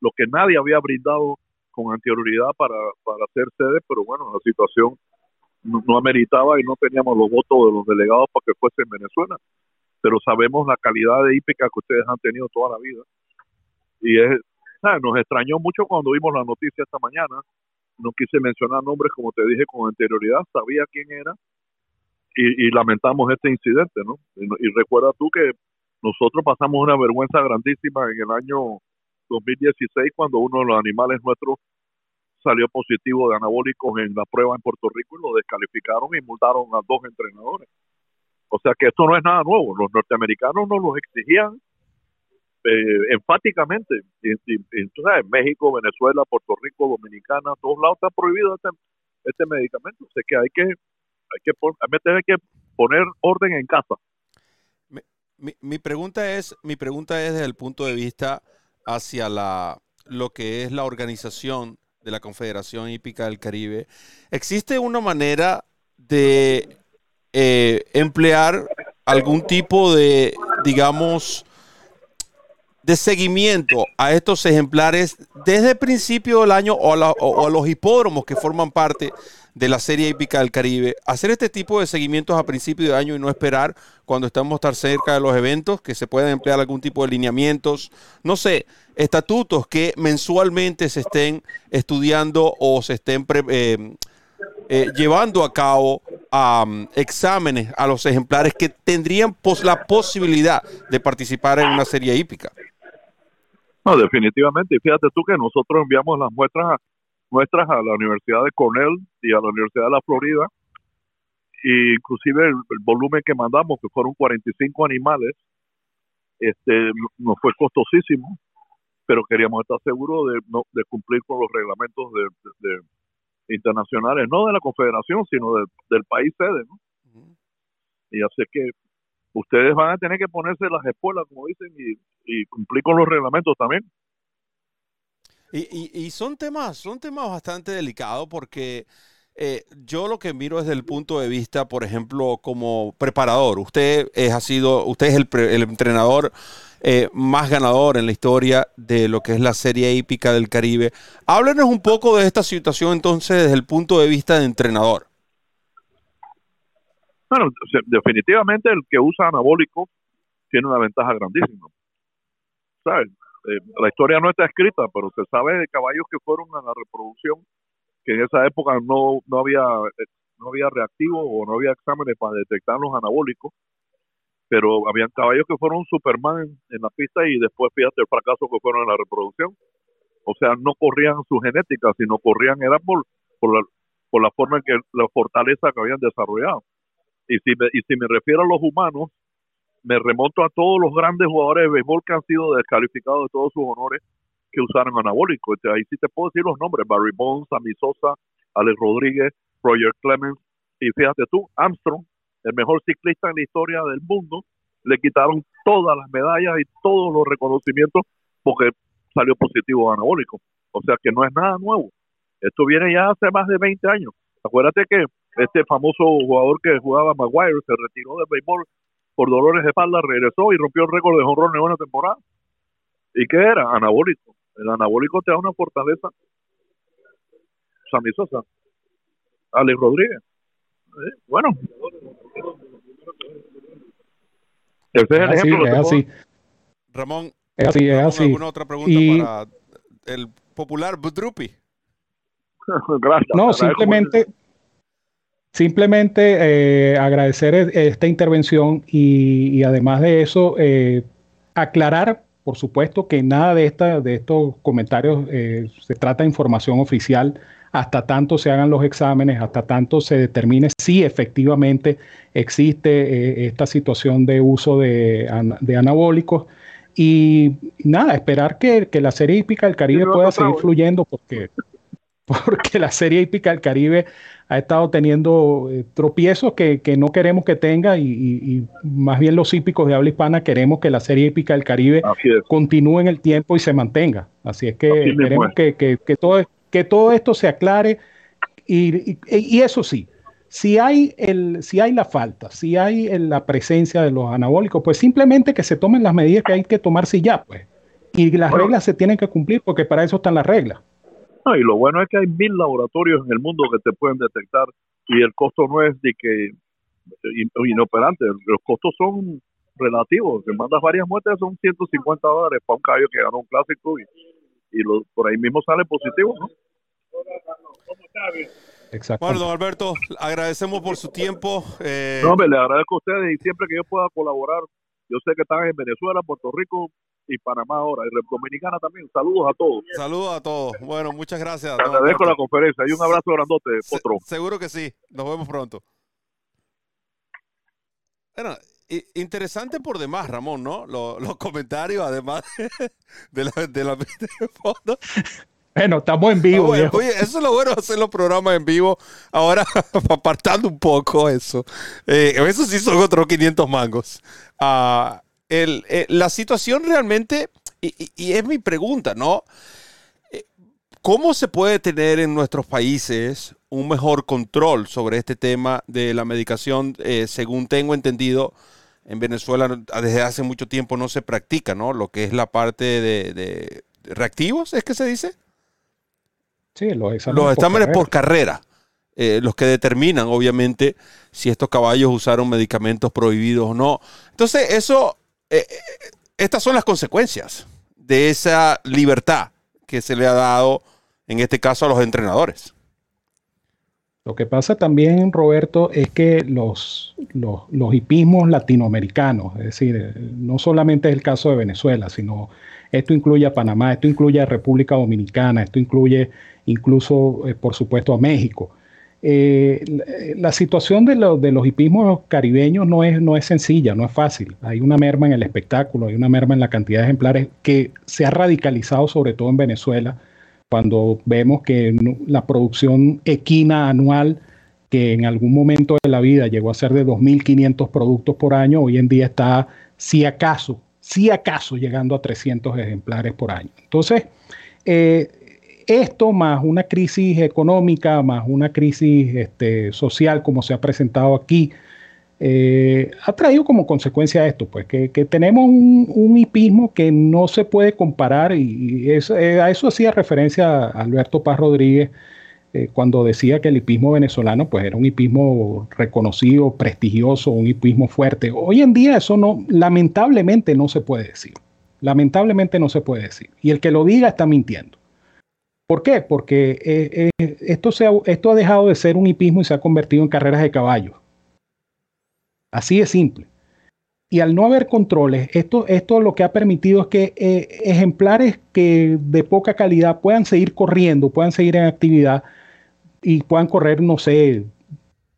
lo que nadie había brindado con anterioridad para, para hacer sede, pero bueno, la situación no, ameritaba y no teníamos los votos de los delegados para que fuese en Venezuela. Pero sabemos la calidad de hípica que ustedes han tenido toda la vida. Y es, nos extrañó mucho cuando vimos la noticia esta mañana. No quise mencionar nombres, como te dije con anterioridad, sabía quién era y, y lamentamos este incidente, ¿no? Y, y recuerda tú que nosotros pasamos una vergüenza grandísima en el año 2016 cuando uno de los animales nuestros salió positivo de anabólicos en la prueba en Puerto Rico y lo descalificaron y multaron a dos entrenadores. O sea que esto no es nada nuevo. Los norteamericanos nos los exigían eh, enfáticamente. Entonces, en México, Venezuela, Puerto Rico, Dominicana, todos lados está prohibido este, este medicamento. O sea que hay que, hay que, hay que poner orden en casa. Mi, mi, pregunta es, mi pregunta es desde el punto de vista hacia la, lo que es la organización de la Confederación Hípica del Caribe. ¿Existe una manera de eh, emplear algún tipo de, digamos, de seguimiento a estos ejemplares desde el principio del año o o a los hipódromos que forman parte de la Serie Hípica del Caribe, hacer este tipo de seguimientos a principio de año y no esperar cuando estamos tan cerca de los eventos, que se puedan emplear algún tipo de lineamientos, no sé, estatutos que mensualmente se estén estudiando o se estén eh, eh, llevando a cabo um, exámenes a los ejemplares que tendrían pos la posibilidad de participar en una serie hípica. No, definitivamente. Y fíjate tú que nosotros enviamos las muestras nuestras a la Universidad de Cornell y a la Universidad de la Florida. E inclusive el, el, volumen que mandamos, que fueron 45 animales, este nos fue costosísimo, pero queríamos estar seguros de, no, de cumplir con los reglamentos de, de, de, internacionales, no de la Confederación, sino del país sede. ¿no? Uh -huh. Y así que ustedes van a tener que ponerse las espuelas, como dicen, y, y cumplir con los reglamentos también. Y, y, y, son temas, son temas bastante delicados porque eh, yo lo que miro desde el punto de vista, por ejemplo, como preparador. Usted es, ha sido, usted es el, el entrenador eh, más ganador en la historia de lo que es la Serie Hípica del Caribe. Háblenos un poco de esta situación entonces desde el punto de vista de entrenador. Bueno, definitivamente el que usa anabólico tiene una ventaja grandísima. ¿Sabes? Eh, la historia no está escrita, pero se sabe de caballos que fueron a la reproducción, que en esa época no, no había no había reactivos o no había exámenes para detectar los anabólicos, pero habían caballos que fueron Superman en, en la pista y después fíjate el fracaso que fueron en la reproducción. O sea, no corrían su genética, sino corrían era por, por, la, por la forma en que la fortaleza que habían desarrollado. Y si me, y si me refiero a los humanos, me remonto a todos los grandes jugadores de béisbol que han sido descalificados de todos sus honores que usaron anabólicos. Ahí sí te puedo decir los nombres, Barry Bonds, Sammy Sosa, Alex Rodríguez, Roger Clemens, y fíjate tú, Armstrong, el mejor ciclista en la historia del mundo, le quitaron todas las medallas y todos los reconocimientos porque salió positivo anabólico. O sea que no es nada nuevo. Esto viene ya hace más de 20 años. Acuérdate que este famoso jugador que jugaba Maguire se retiró del béisbol por dolores de espalda, regresó y rompió el récord de jonrón en una temporada. ¿Y qué era? Anabólico. El anabólico te da una fortaleza. Sammy Sosa. Alex Rodríguez. ¿Eh? Bueno. Ese es el así, ejemplo. Es así. Ramón, es así, es así. ¿alguna otra pregunta y... para el popular Budrupi? Gracias. No, simplemente... Simplemente eh, agradecer e, esta intervención y, y además de eso, eh, aclarar, por supuesto, que nada de, esta, de estos comentarios eh, se trata de información oficial hasta tanto se hagan los exámenes, hasta tanto se determine si efectivamente existe esta situación de uso de, de anabólicos. Y nada, esperar que, que la serie hípica del Caribe pueda seguir fluyendo porque, porque la serie hípica del Caribe ha estado teniendo eh, tropiezos que, que, no queremos que tenga y, y, más bien los hípicos de habla hispana queremos que la serie hípica del Caribe continúe en el tiempo y se mantenga. Así es que Así queremos que, que, todo, que todo esto se aclare Y, y, eso sí, si hay, el, si hay la falta, si hay la presencia de los anabólicos, pues simplemente que se tomen las medidas que hay que tomarse ya, pues. Y las reglas se tienen que cumplir porque para eso están las reglas. Y lo bueno es que hay mil laboratorios en el mundo que te pueden detectar y el costo no es de que inoperante, los costos son relativos. Si mandas varias muestras son 150 dólares para un caballo que ganó un clásico y, y por ahí mismo sale positivo, ¿no? Exacto. Bueno, don Alberto, agradecemos por su tiempo. Eh... No, le agradezco a ustedes y siempre que yo pueda colaborar, yo sé que están en Venezuela, Puerto Rico y Panamá ahora, y Dominicana también. Saludos a todos. Saludos a todos. Bueno, muchas gracias. Te agradezco la conferencia y un abrazo grandote, Potro. seguro que sí. Nos vemos pronto. Bueno, interesante por demás, Ramón, ¿no? Los, comentarios, además de la, de la fondo. Bueno, estamos en vivo. oye, eso es lo bueno de hacer los programas en vivo. Ahora, apartando un poco eso. Eh, eso sí son otros 500 mangos. Ah, el, eh, la situación realmente, y, es mi pregunta, ¿no? Eh, ¿Cómo se puede tener en nuestros países un mejor control sobre este tema de la medicación? según tengo entendido, en Venezuela desde hace mucho tiempo no se practica, ¿no? Lo que es la parte de reactivos, ¿es que se dice? Sí, los exámenes, por carrera. Eh, los que determinan, obviamente, si estos caballos usaron medicamentos prohibidos o no. Entonces, eso, eh, eh, estas son las consecuencias de esa libertad que se le ha dado, en este caso, a los entrenadores. Lo que pasa también, Roberto, es que los, los, hipismos latinoamericanos, es decir, no solamente es el caso de Venezuela, sino esto incluye a Panamá, esto incluye a República Dominicana, esto incluye incluso, eh, por supuesto, a México. Eh, la, situación de, de, los hipismos caribeños no es, no es sencilla, no es fácil. Hay una merma en el espectáculo, hay una merma en la cantidad de ejemplares que se ha radicalizado sobre todo en Venezuela, cuando vemos que la producción equina anual, que en algún momento de la vida llegó a ser de 2.500 productos por año, hoy en día está, si acaso, si acaso, llegando a 300 ejemplares por año. Entonces, eh, esto más una crisis económica, más una crisis este, social como se ha presentado aquí, eh, ha traído como consecuencia esto, pues que, tenemos un, hipismo que no se puede comparar y, eh, a eso hacía referencia Alberto Paz Rodríguez eh, cuando decía que el hipismo venezolano pues era un hipismo reconocido, prestigioso, un hipismo fuerte. Hoy en día eso no, lamentablemente no se puede decir. Lamentablemente no se puede decir. Y el que lo diga está mintiendo. ¿Por qué? Porque eh, eh, esto, se ha, dejado de ser un hipismo y se ha convertido en carreras de caballos. Así de simple. Y al no haber controles, esto, esto lo que ha permitido es que eh, ejemplares que de poca calidad puedan seguir corriendo, puedan seguir en actividad y puedan correr, no sé,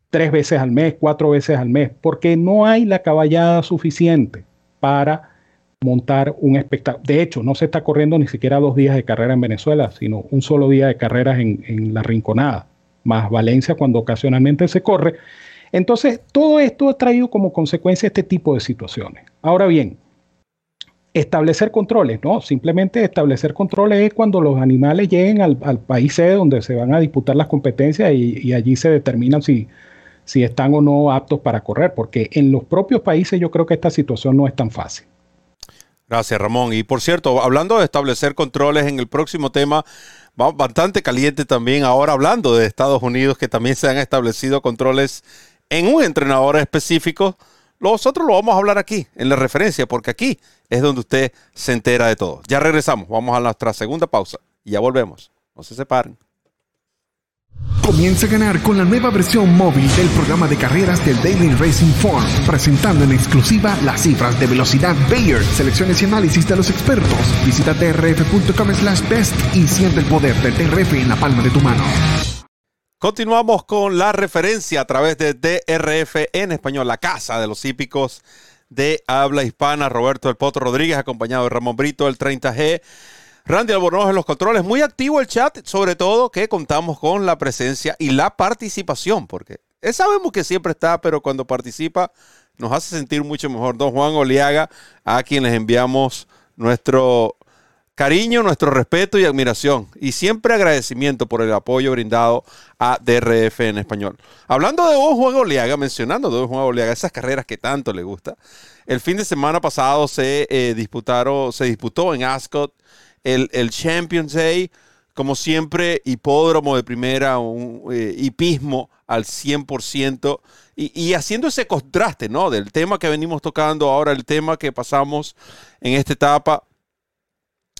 tres veces al mes, cuatro veces al mes, porque no hay la caballada suficiente para montar un espectáculo. De hecho, no se está corriendo ni siquiera dos días de carrera en Venezuela, sino un solo día de carreras en, la Rinconada, más Valencia cuando ocasionalmente se corre. Entonces, todo esto ha traído como consecuencia este tipo de situaciones. Ahora bien, establecer controles, no, simplemente establecer controles es cuando los animales lleguen al, país C donde se van a disputar las competencias y, y allí se determinan si, si están o no aptos para correr, porque en los propios países yo creo que esta situación no es tan fácil. Gracias, Ramón. Y por cierto, hablando de establecer controles en el próximo tema, bastante caliente también, ahora hablando de Estados Unidos, que también se han establecido controles en un entrenador específico. Nosotros lo vamos a hablar aquí, en la referencia, porque aquí es donde usted se entera de todo. Ya regresamos, vamos a nuestra segunda pausa y ya volvemos. No se separen. Comienza a ganar con la nueva versión móvil del programa de carreras del Daily Racing Form, presentando en exclusiva las cifras de velocidad Bayer, selecciones y análisis de los expertos. Visita trf.com slash best y siente el poder del TRF en la palma de tu mano. Continuamos con la referencia a través de DRF en español, la casa de los hípicos de habla hispana. Roberto El Potro Rodríguez, acompañado de Ramón Brito, el 30G. Randy Albornoz en los controles. Muy activo el chat, sobre todo que contamos con la presencia y la participación, porque sabemos que siempre está, pero cuando participa nos hace sentir mucho mejor. Don Juan Oliaga, a quien les enviamos nuestro Cariño, nuestro respeto y admiración. Y siempre agradecimiento por el apoyo brindado a DRF en español. Hablando de Don Juan Oleaga, mencionando Don Juan Oleaga, esas carreras que tanto le gusta. El fin de semana pasado se eh, disputaron, se disputó en Ascot el, el Champions Day como siempre, hipódromo de primera, un eh, hipismo al 100%, y, y, haciendo ese contraste, ¿no? Del tema que venimos tocando ahora, el tema que pasamos en esta etapa.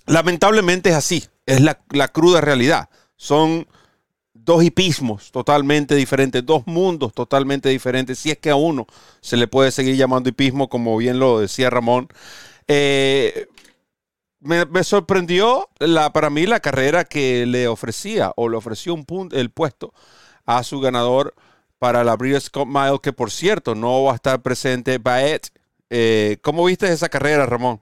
Lamentablemente es así, es la, la cruda realidad. Son dos hipismos totalmente diferentes, dos mundos totalmente diferentes, si es que a uno se le puede seguir llamando hipismo, como bien lo decía Ramón. Eh, me, sorprendió la, para mí la carrera que le ofrecía o le ofreció un punto, el puesto a su ganador para la Breeders' Cup Mile, que por cierto no va a estar presente Baet. Eh, ¿Cómo viste esa carrera, Ramón?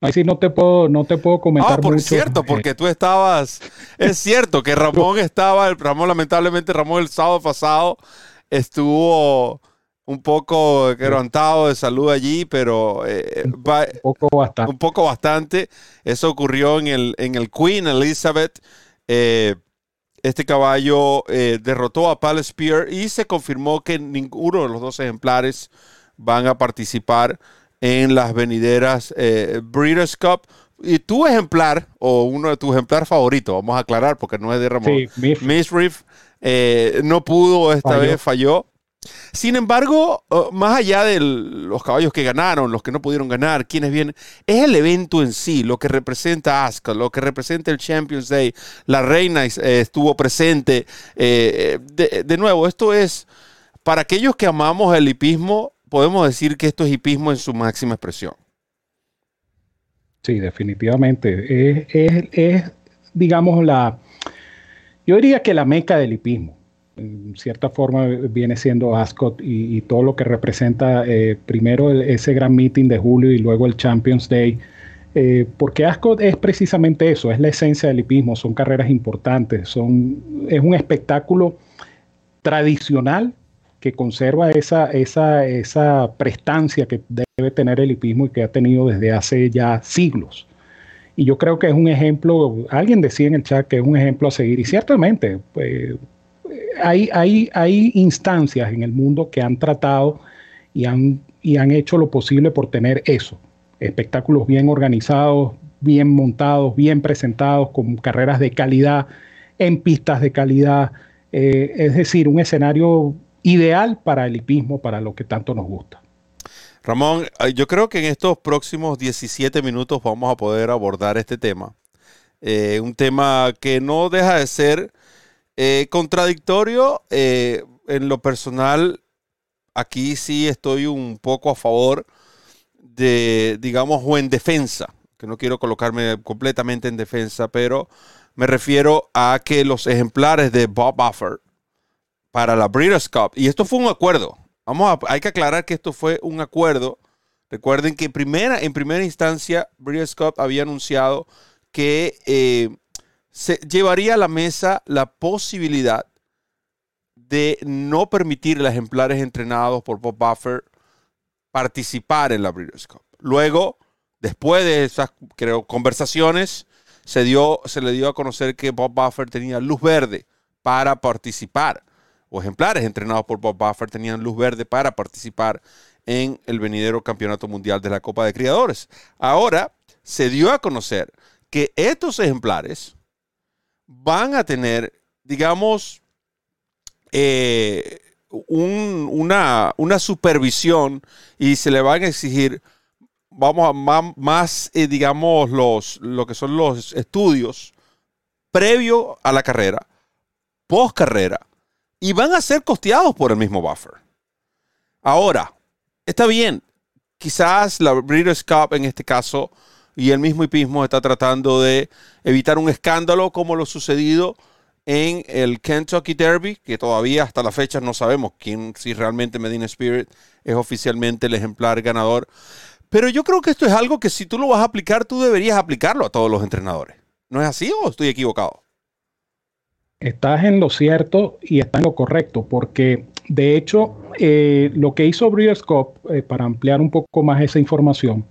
Ahí sí no te puedo, no te puedo comentar. Ah, por cierto, eh, porque tú estabas. es cierto que Ramón estaba, Ramón, lamentablemente, Ramón el sábado pasado estuvo un poco quebrantado de salud allí, pero eh, un, poco bastante. un poco bastante. Eso ocurrió en el, en el Queen Elizabeth. Eh, este caballo eh, derrotó a Palace Spear y se confirmó que ninguno de los dos ejemplares van a participar en las venideras Breeders' Cup. Y tu ejemplar, o uno de tus ejemplares favoritos, vamos a aclarar porque no es de Ramón, sí, Miss Reef, no pudo esta vez, falló. Sin embargo, oh, más allá de los caballos que ganaron, los que no pudieron ganar, quienes vienen, es el evento en sí, lo que representa Ascot, lo que representa el Champions Day. La reina eh, estuvo presente. Eh, de, nuevo, esto es, para aquellos que amamos el hipismo, podemos decir que esto es hipismo en su máxima expresión. Sí, definitivamente. es digamos, la, yo diría que la meca del hipismo en cierta forma viene siendo Ascot y, todo lo que representa eh, primero ese gran meeting de julio y luego el Champions Day. Eh, porque Ascot es precisamente eso, es la esencia del hipismo, son carreras importantes, son, es un espectáculo tradicional que conserva esa, esa, esa prestancia que debe tener el hipismo y que ha tenido desde hace ya siglos. Y yo creo que es un ejemplo, alguien decía en el chat que es un ejemplo a seguir, y ciertamente, pues, hay, hay, hay instancias en el mundo que han tratado y han, y han hecho lo posible por tener eso, espectáculos bien organizados, bien montados, bien presentados, con carreras de calidad, en pistas de calidad, eh, es decir, un escenario ideal para el hipismo, para lo que tanto nos gusta. Ramón, yo creo que en estos próximos 17 minutos vamos a poder abordar este tema. Eh, un tema que no deja de ser eh, contradictorio, eh, en lo personal, aquí sí estoy un poco a favor de, digamos, o en defensa, que no quiero colocarme completamente en defensa, pero me refiero a que los ejemplares de Bob Buffer para la Breeders' Cup, y esto fue un acuerdo, vamos a, hay que aclarar que esto fue un acuerdo. Recuerden que primera, en primera instancia, Breeders' Cup había anunciado que eh, se llevaría a la mesa la posibilidad de no permitir a ejemplares entrenados por Bob Buffer participar en la Breeders' Cup. Luego, después de esas creo, conversaciones, se, dio, se le dio a conocer que Bob Buffer tenía luz verde para participar, o ejemplares entrenados por Bob Buffer tenían luz verde para participar en el venidero Campeonato Mundial de la Copa de Criadores. Ahora se dio a conocer que estos ejemplares van a tener, digamos, eh, una, supervisión y se le van a exigir, vamos a más, eh, digamos, los, lo que son los estudios previo a la carrera, post carrera, y van a ser costeados por el mismo buffer. Ahora, está bien, quizás la Breeders' Cup en este caso y el mismo hipismo está tratando de evitar un escándalo como lo sucedido en el Kentucky Derby, que todavía hasta la fecha no sabemos quién, si realmente Medina Spirit es oficialmente el ejemplar ganador. Pero yo creo que esto es algo que si tú lo vas a aplicar, tú deberías aplicarlo a todos los entrenadores. ¿No es así o estoy equivocado? Estás en lo cierto y estás en lo correcto, porque de hecho eh, lo que hizo Breeders' Cup, eh, para ampliar un poco más esa información,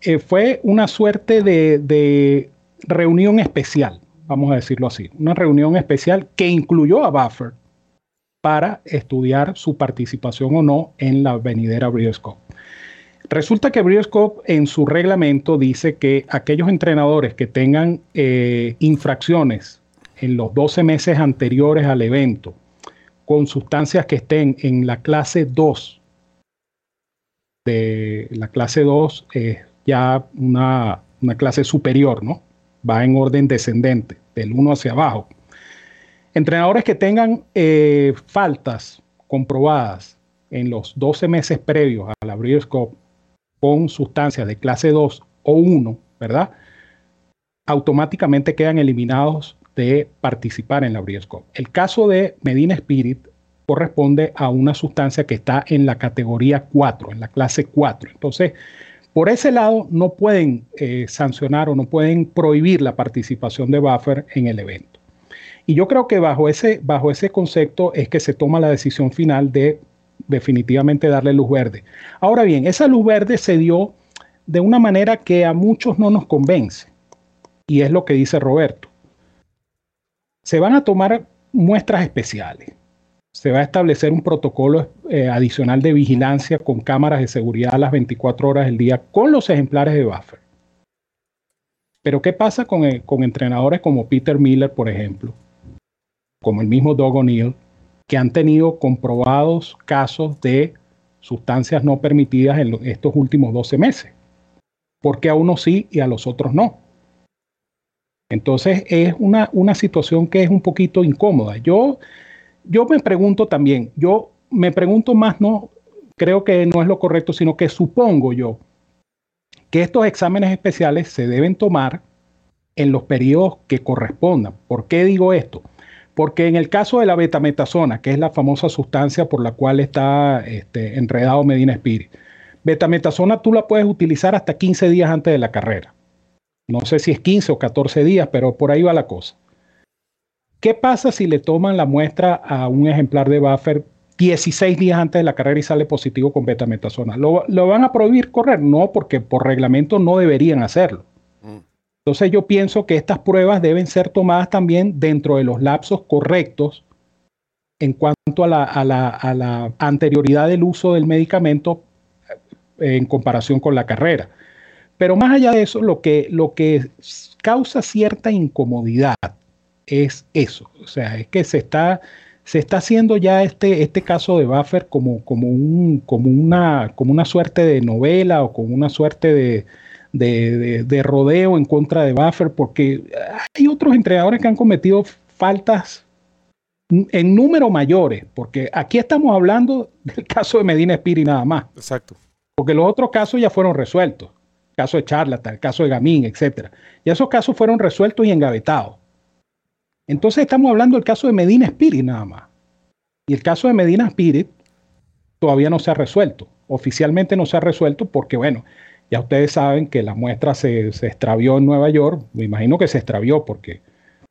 eh, fue una suerte de, reunión especial, vamos a decirlo así, una reunión especial que incluyó a Buffer para estudiar su participación o no en la venidera Breeders' Resulta que Breeders' en su reglamento dice que aquellos entrenadores que tengan eh, infracciones en los 12 meses anteriores al evento con sustancias que estén en la clase 2 de la clase 2 es ya una, clase superior, ¿no? Va en orden descendente, del 1 hacia abajo. Entrenadores que tengan eh, faltas comprobadas en los 12 meses previos a la Breeders' Cup con sustancias de clase 2 o 1, ¿verdad? Automáticamente quedan eliminados de participar en la Breeders' El caso de Medina Spirit corresponde a una sustancia que está en la categoría 4, en la clase 4. Entonces, por ese lado, no pueden eh, sancionar o no pueden prohibir la participación de buffer en el evento. Y yo creo que bajo ese, bajo ese concepto es que se toma la decisión final de definitivamente darle luz verde. Ahora bien, esa luz verde se dio de una manera que a muchos no nos convence. Y es lo que dice Roberto. Se van a tomar muestras especiales. Se va a establecer un protocolo eh, adicional de vigilancia con cámaras de seguridad a las 24 horas del día con los ejemplares de buffer. Pero ¿qué pasa con, eh, con entrenadores como Peter Miller, por ejemplo? Como el mismo Doug O'Neill, que han tenido comprobados casos de sustancias no permitidas en estos últimos 12 meses. Porque a unos sí y a los otros no. Entonces es una, una situación que es un poquito incómoda. Yo, yo me pregunto también, yo me pregunto más, no, creo que no es lo correcto, sino que supongo yo que estos exámenes especiales se deben tomar en los periodos que correspondan. ¿Por qué digo esto? Porque en el caso de la betametasona, que es la famosa sustancia por la cual está este, enredado Medina Spirit, betametasona tú la puedes utilizar hasta 15 días antes de la carrera. No sé si es 15 o 14 días, pero por ahí va la cosa. ¿Qué pasa si le toman la muestra a un ejemplar de buffer 16 días antes de la carrera y sale positivo con betametasona? ¿Lo, ¿Lo, van a prohibir correr? No, porque por reglamento no deberían hacerlo. Entonces yo pienso que estas pruebas deben ser tomadas también dentro de los lapsos correctos en cuanto a la, anterioridad del uso del medicamento eh, en comparación con la carrera. Pero más allá de eso, lo que, lo que causa cierta incomodidad es eso. O sea, es que se está, se está haciendo ya este, este caso de Buffer como, como, un, como, una, como una suerte de novela o como una suerte de, de, rodeo en contra de Buffer, porque hay otros entrenadores que han cometido faltas en número mayores, porque aquí estamos hablando del caso de Medina Espiri nada más. Exacto. Porque los otros casos ya fueron resueltos. El caso de Charlatan, el caso de Gamín, etc. Y esos casos fueron resueltos y engavetados. Entonces estamos hablando del caso de Medina Spirit nada más. Y el caso de Medina Spirit todavía no se ha resuelto. Oficialmente no se ha resuelto porque, bueno, ya ustedes saben que la muestra se, extravió en Nueva York. Me imagino que se extravió porque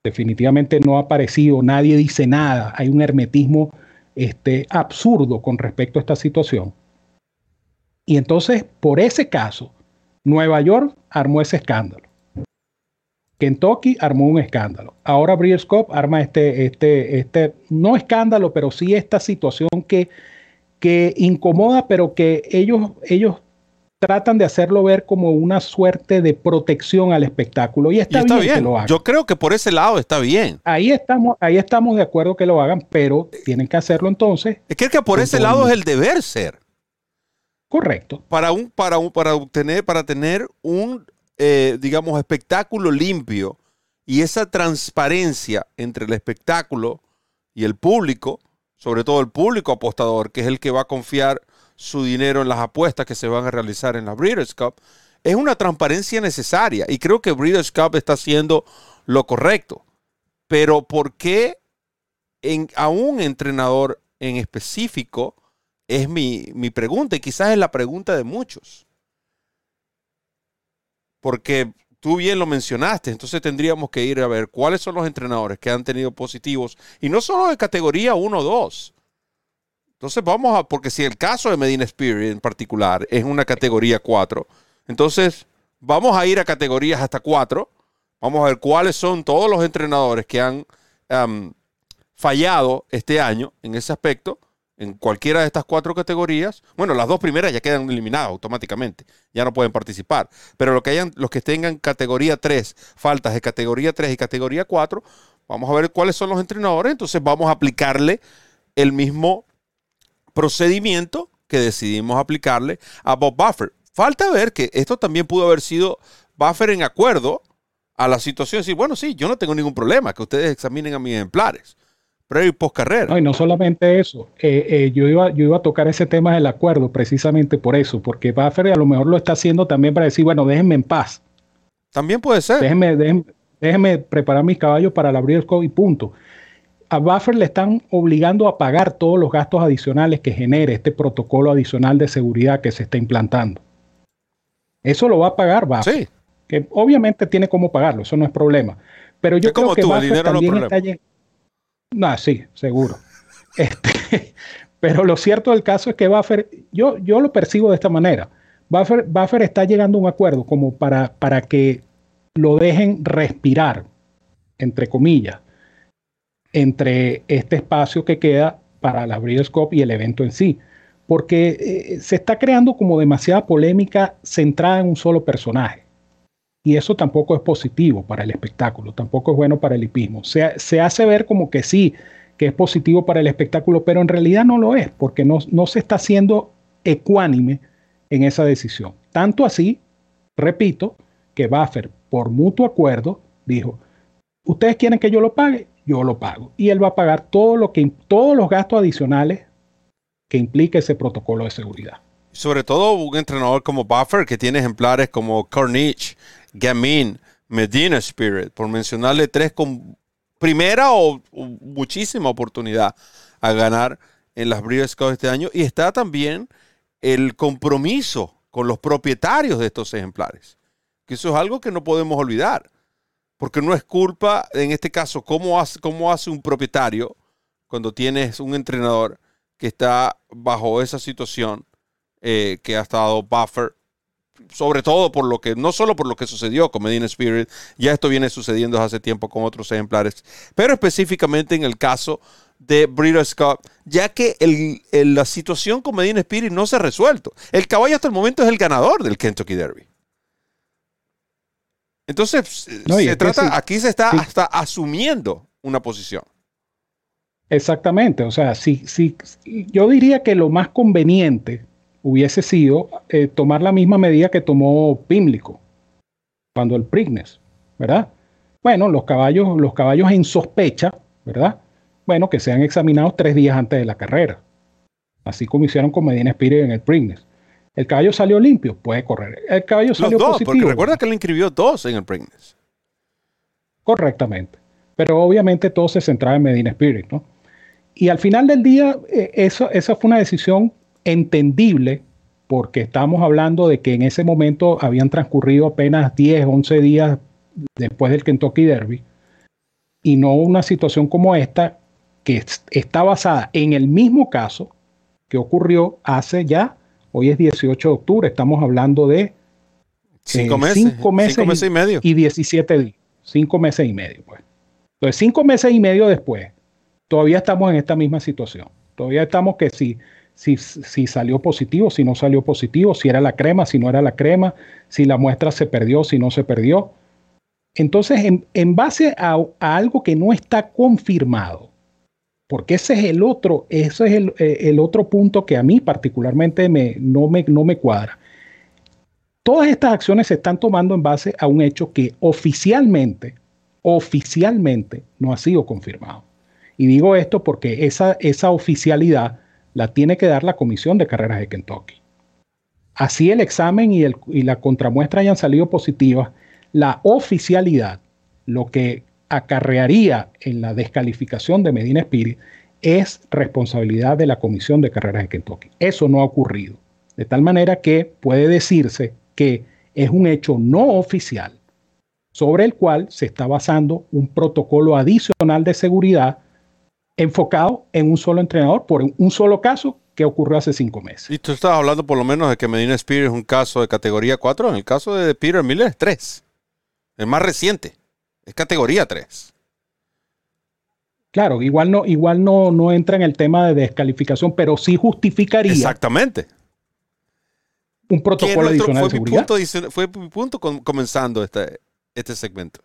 definitivamente no ha aparecido, nadie dice nada. Hay un hermetismo este, absurdo con respecto a esta situación. Y entonces, por ese caso, Nueva York armó ese escándalo. Kentucky armó un escándalo. Ahora Breeders' Cup arma este, este, este, no escándalo, pero sí esta situación que, que incomoda, pero que ellos, ellos tratan de hacerlo ver como una suerte de protección al espectáculo. Y está, bien, que lo hagan. Yo creo que por ese lado está bien. Ahí estamos, ahí estamos de acuerdo que lo hagan, pero tienen que hacerlo entonces. Es que, que por ese lado es el deber ser. Correcto. Para un, para un, para obtener, para tener un, eh, digamos, espectáculo limpio y esa transparencia entre el espectáculo y el público, sobre todo el público apostador, que es el que va a confiar su dinero en las apuestas que se van a realizar en la Breeders' Cup, es una transparencia necesaria y creo que Breeders' Cup está haciendo lo correcto. Pero ¿por qué en, a un entrenador en específico? Es mi, mi pregunta y quizás es la pregunta de muchos. Porque tú bien lo mencionaste, entonces tendríamos que ir a ver cuáles son los entrenadores que han tenido positivos, y no solo de categoría 1 o 2, entonces vamos a, porque si el caso de Medina Spirit en particular es una categoría 4, entonces vamos a ir a categorías hasta cuatro. Vamos a ver cuáles son todos los entrenadores que han fallado este año en ese aspecto, en cualquiera de estas cuatro categorías. Bueno, las dos primeras ya quedan eliminadas automáticamente, ya no pueden participar. Pero lo que hayan, los que tengan categoría 3, faltas de categoría 3 y categoría 4, vamos a ver cuáles son los entrenadores. Entonces vamos a aplicarle el mismo procedimiento que decidimos aplicarle a Bob Buffer. Falta ver que esto también pudo haber sido Buffer en acuerdo a la situación. Decir, bueno, sí, yo no tengo ningún problema, que ustedes examinen a mis ejemplares. Previo y post carrera. No, y no solamente eso. Eh, eh, yo, iba, yo iba a tocar ese tema del acuerdo precisamente por eso, porque Buffer a lo mejor lo está haciendo también para decir, bueno, déjenme en paz. También puede ser. Déjenme, déjenme, preparar mis caballos para el abrir el y punto. A Buffer le están obligando a pagar todos los gastos adicionales que genere este protocolo adicional de seguridad que se está implantando. Eso lo va a pagar Buffer. Sí. Que obviamente tiene cómo pagarlo, eso no es problema. Pero yo creo que Buffer también está no, sí, seguro. Este, pero lo cierto del caso es que Buffer, yo, yo lo percibo de esta manera. Buffer, Buffer está llegando a un acuerdo como para, para que lo dejen respirar, entre comillas, entre este espacio que queda para la Breeders' y el evento en sí. Porque eh, se está creando como demasiada polémica centrada en un solo personaje. Y eso tampoco es positivo para el espectáculo, tampoco es bueno para el hipismo. Se, se hace ver como que sí, que es positivo para el espectáculo, pero en realidad no lo es, porque no, no se está haciendo ecuánime en esa decisión. Tanto así, repito, que Buffer, por mutuo acuerdo, dijo, ustedes quieren que yo lo pague, yo lo pago. Y él va a pagar que, todos los gastos adicionales que implique ese protocolo de seguridad. Sobre todo un entrenador como Buffer, que tiene ejemplares como Corniche, Gamin, Medina Spirit, por mencionarle tres con primera o, muchísima oportunidad a ganar en las Breeders' Cup este año. Y está también el compromiso con los propietarios de estos ejemplares. Que eso es algo que no podemos olvidar. Porque no es culpa, en este caso, cómo hace, cómo hace un propietario cuando tienes un entrenador que está bajo esa situación eh, que ha estado buffer sobre todo por lo que, no solo por lo que sucedió con Medina Spirit, ya esto viene sucediendo hace tiempo con otros ejemplares, pero específicamente en el caso de Breeders' Cup, ya que la situación con Medina Spirit no se ha resuelto. El caballo hasta el momento es el ganador del Kentucky Derby. Entonces, se trata, aquí se está hasta asumiendo una posición. Exactamente, o sea, sí, sí, yo diría que lo más conveniente hubiese sido eh, tomar la misma medida que tomó Pimlico cuando el Prignes, ¿verdad? Bueno, los caballos, los caballos en sospecha, ¿verdad? Bueno, que sean examinados tres días antes de la carrera, así como hicieron con Medina Spirit en el Prignes. El caballo salió limpio, puede correr. El caballo salió dos, positivo. Porque recuerda que le inscribió dos en el Prignes. Correctamente. Pero obviamente todo se centraba en Medina Spirit, ¿no? Y al final del día, eh, eso, esa fue una decisión entendible porque estamos hablando de que en ese momento habían transcurrido apenas 10, 11 días después del Kentucky Derby y no una situación como esta que está basada en el mismo caso que ocurrió hace ya, hoy es 18 de octubre, estamos hablando de 5 eh, meses, cinco meses, y, medio. Y 17 días, 5 meses y medio. Pues. Entonces, 5 meses y medio después, todavía estamos en esta misma situación. Todavía estamos que si si, salió positivo, si no salió positivo, si era la crema, si no era la crema, si la muestra se perdió, si no se perdió. Entonces, en, base a, algo que no está confirmado, porque ese es el otro, ese es eh, el, otro punto que a mí particularmente me, no, me, no me cuadra. Todas estas acciones se están tomando en base a un hecho que oficialmente, oficialmente no ha sido confirmado. Y digo esto porque esa, esa oficialidad la tiene que dar la Comisión de Carreras de Kentucky. Así el examen y, la contramuestra hayan salido positivas, la oficialidad, lo que acarrearía en la descalificación de Medina Spirit, es responsabilidad de la Comisión de Carreras de Kentucky. Eso no ha ocurrido. De tal manera que puede decirse que es un hecho no oficial sobre el cual se está basando un protocolo adicional de seguridad enfocado en un solo entrenador por un solo caso que ocurrió hace cinco meses. Y tú estabas hablando por lo menos de que Medina Spirit es un caso de categoría 4. En el caso de Peter Miller es 3. El más reciente. Es categoría 3. Claro, igual no, igual no, no entra en el tema de descalificación, pero sí justificaría. Exactamente. Un protocolo adicional de seguridad. Punto, fue mi punto comenzando este, este segmento.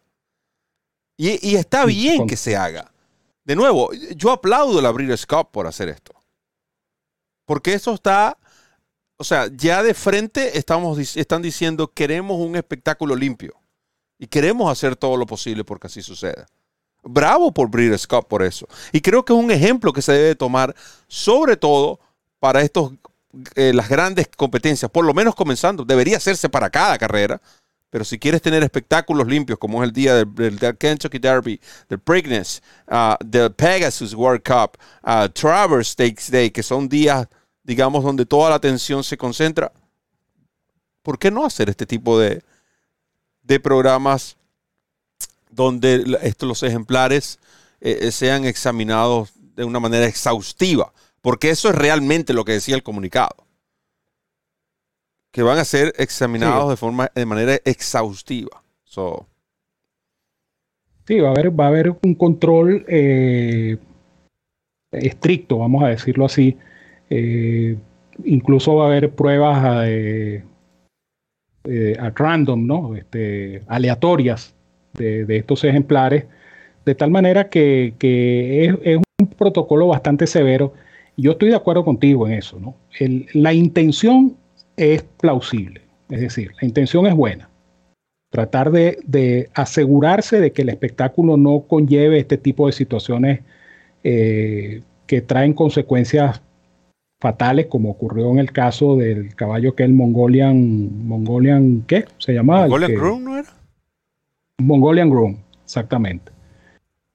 Y, está bien que se haga. De nuevo, yo aplaudo la Breeders' Cup por hacer esto. Porque eso está, o sea, ya de frente estamos, están diciendo queremos un espectáculo limpio. Y queremos hacer todo lo posible porque así suceda. Bravo por Breeders' Cup por eso. Y creo que es un ejemplo que se debe tomar, sobre todo para estos, eh, las grandes competencias, por lo menos comenzando. Debería hacerse para cada carrera pero si quieres tener espectáculos limpios, como es el día del, Kentucky Derby, del Preakness, uh, del Pegasus World Cup, uh, Travers Stakes Day, que son días, digamos, donde toda la atención se concentra, ¿por qué no hacer este tipo de, de programas donde estos, los ejemplares eh, eh, sean examinados de una manera exhaustiva? Porque eso es realmente lo que decía el comunicado que van a ser examinados de forma de manera exhaustiva. Sí, va a haber, va a haber un control eh, estricto, vamos a decirlo así. Eh, incluso va a haber pruebas a, eh, random, ¿no? Este, aleatorias de, estos ejemplares, de tal manera que, es, un protocolo bastante severo. Yo estoy de acuerdo contigo en eso, ¿no? la intención es plausible. Es decir, la intención es buena. Tratar de, asegurarse de que el espectáculo no conlleve este tipo de situaciones eh, que traen consecuencias fatales, como ocurrió en el caso del caballo que el Mongolian, Mongolian, ¿qué? Se llamaba. Mongolian Groom, ¿no era? Mongolian Groom, exactamente.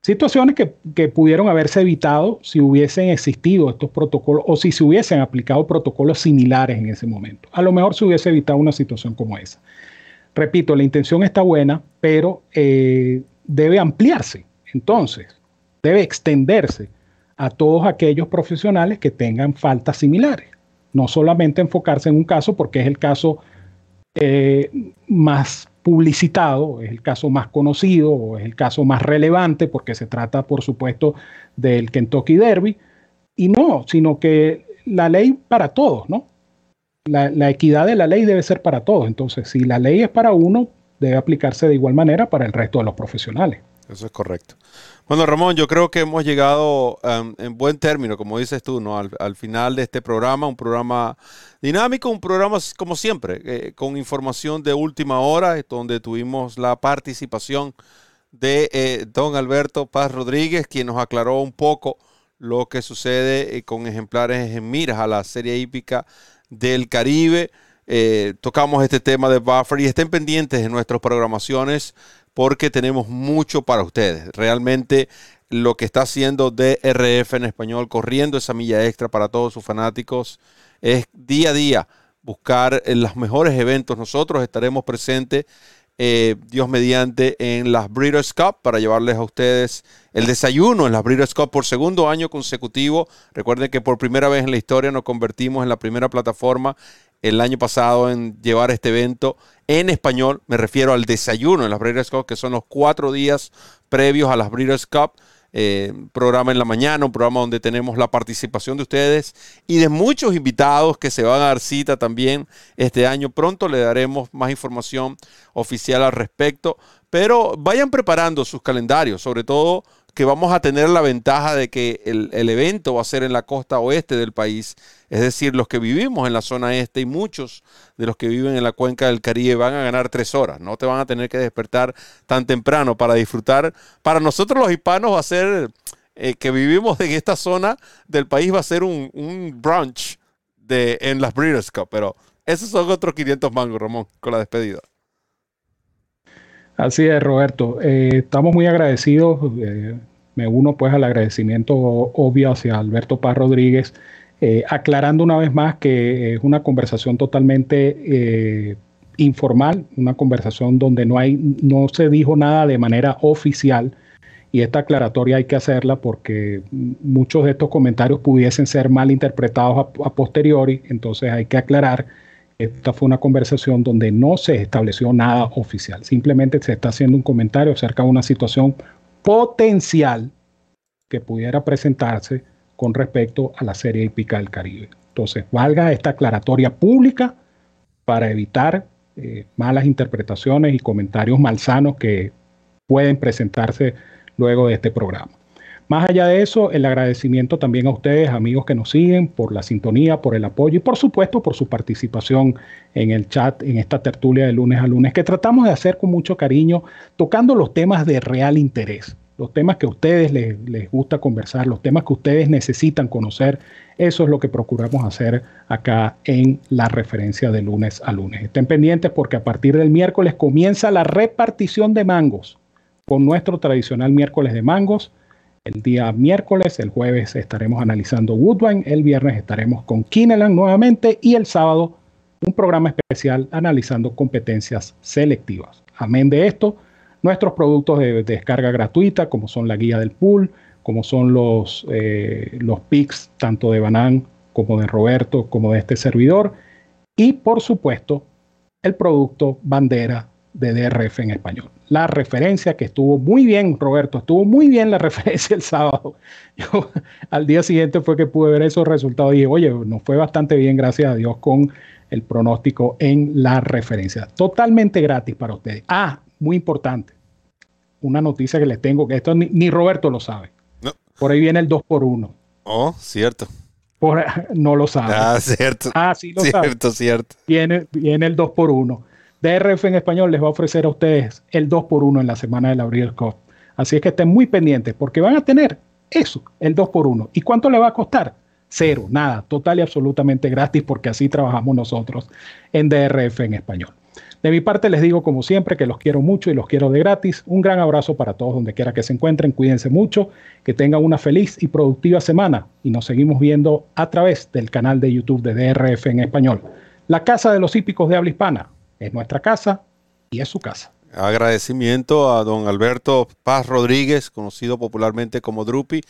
Situaciones que, pudieron haberse evitado si hubiesen existido estos protocolos o si se hubiesen aplicado protocolos similares en ese momento. A lo mejor se hubiese evitado una situación como esa. Repito, la intención está buena, pero eh, debe ampliarse. Entonces, debe extenderse a todos aquellos profesionales que tengan faltas similares. No solamente enfocarse en un caso porque es el caso eh, más publicitado, es el caso más conocido o es el caso más relevante porque se trata, por supuesto, del Kentucky Derby. Y no, sino que la ley para todos, ¿no? La, la, equidad de la ley debe ser para todos. Entonces, si la ley es para uno, debe aplicarse de igual manera para el resto de los profesionales. Eso es correcto. Bueno, Ramón, yo creo que hemos llegado um, en buen término, como dices tú, ¿no? Al, final de este programa, un programa dinámico, un programa como siempre, eh, con información de última hora, donde tuvimos la participación de eh, don Alberto Paz Rodríguez, quien nos aclaró un poco lo que sucede eh, con ejemplares en miras a la serie hípica del Caribe. tocamos este tema de buffer y estén pendientes de nuestras programaciones porque tenemos mucho para ustedes. Realmente lo que está haciendo DRF en español, corriendo esa milla extra para todos sus fanáticos, es día a día buscar los mejores eventos. Nosotros estaremos presentes, eh, Dios mediante, en las Breeders' Cup para llevarles a ustedes el desayuno en las Breeders' Cup por segundo año consecutivo. Recuerden que por primera vez en la historia nos convertimos en la primera plataforma el año pasado en llevar este evento en español. Me refiero al desayuno en las Breeders' Cup, que son los cuatro días previos a las Breeders' Cup. Eh, programa en la mañana, un programa donde tenemos la participación de ustedes y de muchos invitados que se van a dar cita también este año. Pronto le daremos más información oficial al respecto, pero vayan preparando sus calendarios, sobre todo que vamos a tener la ventaja de que el, evento va a ser en la costa oeste del país, es decir, los que vivimos en la zona este y muchos de los que viven en la cuenca del Caribe van a ganar tres horas, no te van a tener que despertar tan temprano para disfrutar. Para nosotros los hispanos va a ser, eh, que vivimos en esta zona del país, va a ser un, brunch de, en las Breeders' Cup, pero esos son otros 500 mangos, Ramón, con la despedida. Así es, Roberto. Eh, estamos muy agradecidos. Eh, me uno pues al agradecimiento obvio hacia Alberto Paz Rodríguez, eh, aclarando una vez más que es una conversación totalmente informal, una conversación donde no hay, no se dijo nada de manera oficial y esta aclaratoria hay que hacerla porque muchos de estos comentarios pudiesen ser mal interpretados a, posteriori, entonces hay que aclarar esta fue una conversación donde no se estableció nada oficial, simplemente se está haciendo un comentario acerca de una situación potencial que pudiera presentarse con respecto a la serie hípica del Caribe. Entonces, valga esta aclaratoria pública para evitar eh, malas interpretaciones y comentarios malsanos que pueden presentarse luego de este programa. Más allá de eso, el agradecimiento también a ustedes, amigos que nos siguen, por la sintonía, por el apoyo y por supuesto por su participación en el chat, en esta tertulia de lunes a lunes, que tratamos de hacer con mucho cariño, tocando los temas de real interés, los temas que a ustedes les, les gusta conversar, los temas que ustedes necesitan conocer. Eso es lo que procuramos hacer acá en la referencia de lunes a lunes. Estén pendientes porque a partir del miércoles comienza la repartición de mangos con nuestro tradicional miércoles de mangos. El día miércoles, el jueves estaremos analizando Woodbine, el viernes estaremos con Kineland nuevamente y el sábado un programa especial analizando competencias selectivas. Amén de esto, nuestros productos de, descarga gratuita, como son la guía del pool, como son los, eh, los pics tanto de Banan como de Roberto, como de este servidor, y por supuesto el producto bandera de DRF en español. La referencia que estuvo muy bien, Roberto, estuvo muy bien la referencia el sábado. Yo al día siguiente fue que pude ver esos resultados y dije, oye, nos fue bastante bien, gracias a Dios, con el pronóstico en la referencia. Totalmente gratis para ustedes. Ah, muy importante. Una noticia que les tengo, que esto ni, Roberto lo sabe. Por ahí viene el 2 por 1 Oh, cierto. no lo sabe. Ah, cierto. Ah, sí lo sabe. Cierto, cierto. Viene, viene el 2 por 1 DRF en español les va a ofrecer a ustedes el 2x1 en la semana del Abril Cup. Así es que estén muy pendientes porque van a tener eso, el 2x1. ¿Y cuánto le va a costar? Cero, nada, total y absolutamente gratis porque así trabajamos nosotros en DRF en español. De mi parte les digo como siempre que los quiero mucho y los quiero de gratis. Un gran abrazo para todos donde quiera que se encuentren. Cuídense mucho, que tengan una feliz y productiva semana y nos seguimos viendo a través del canal de YouTube de DRF en español. La Casa de los Hípicos de Habla Hispana es nuestra casa y es su casa. Agradecimiento a don Alberto Paz Rodríguez, conocido popularmente como Drupi,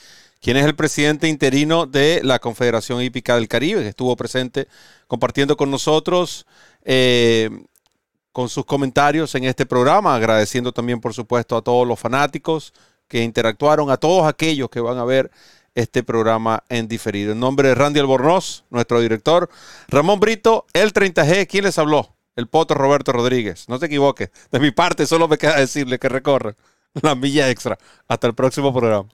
quien es el presidente interino de la Confederación Hípica del Caribe, que estuvo presente compartiendo con nosotros eh, con sus comentarios en este programa, agradeciendo también, por supuesto, a todos los fanáticos que interactuaron, a todos aquellos que van a ver este programa en diferido. En nombre de Randy Albornoz, nuestro director, Ramón Brito, el 30G, ¿quién les habló? El poto Roberto Rodríguez. No se equivoque. De mi parte, solo me queda decirle que recorra la milla extra. Hasta el próximo programa.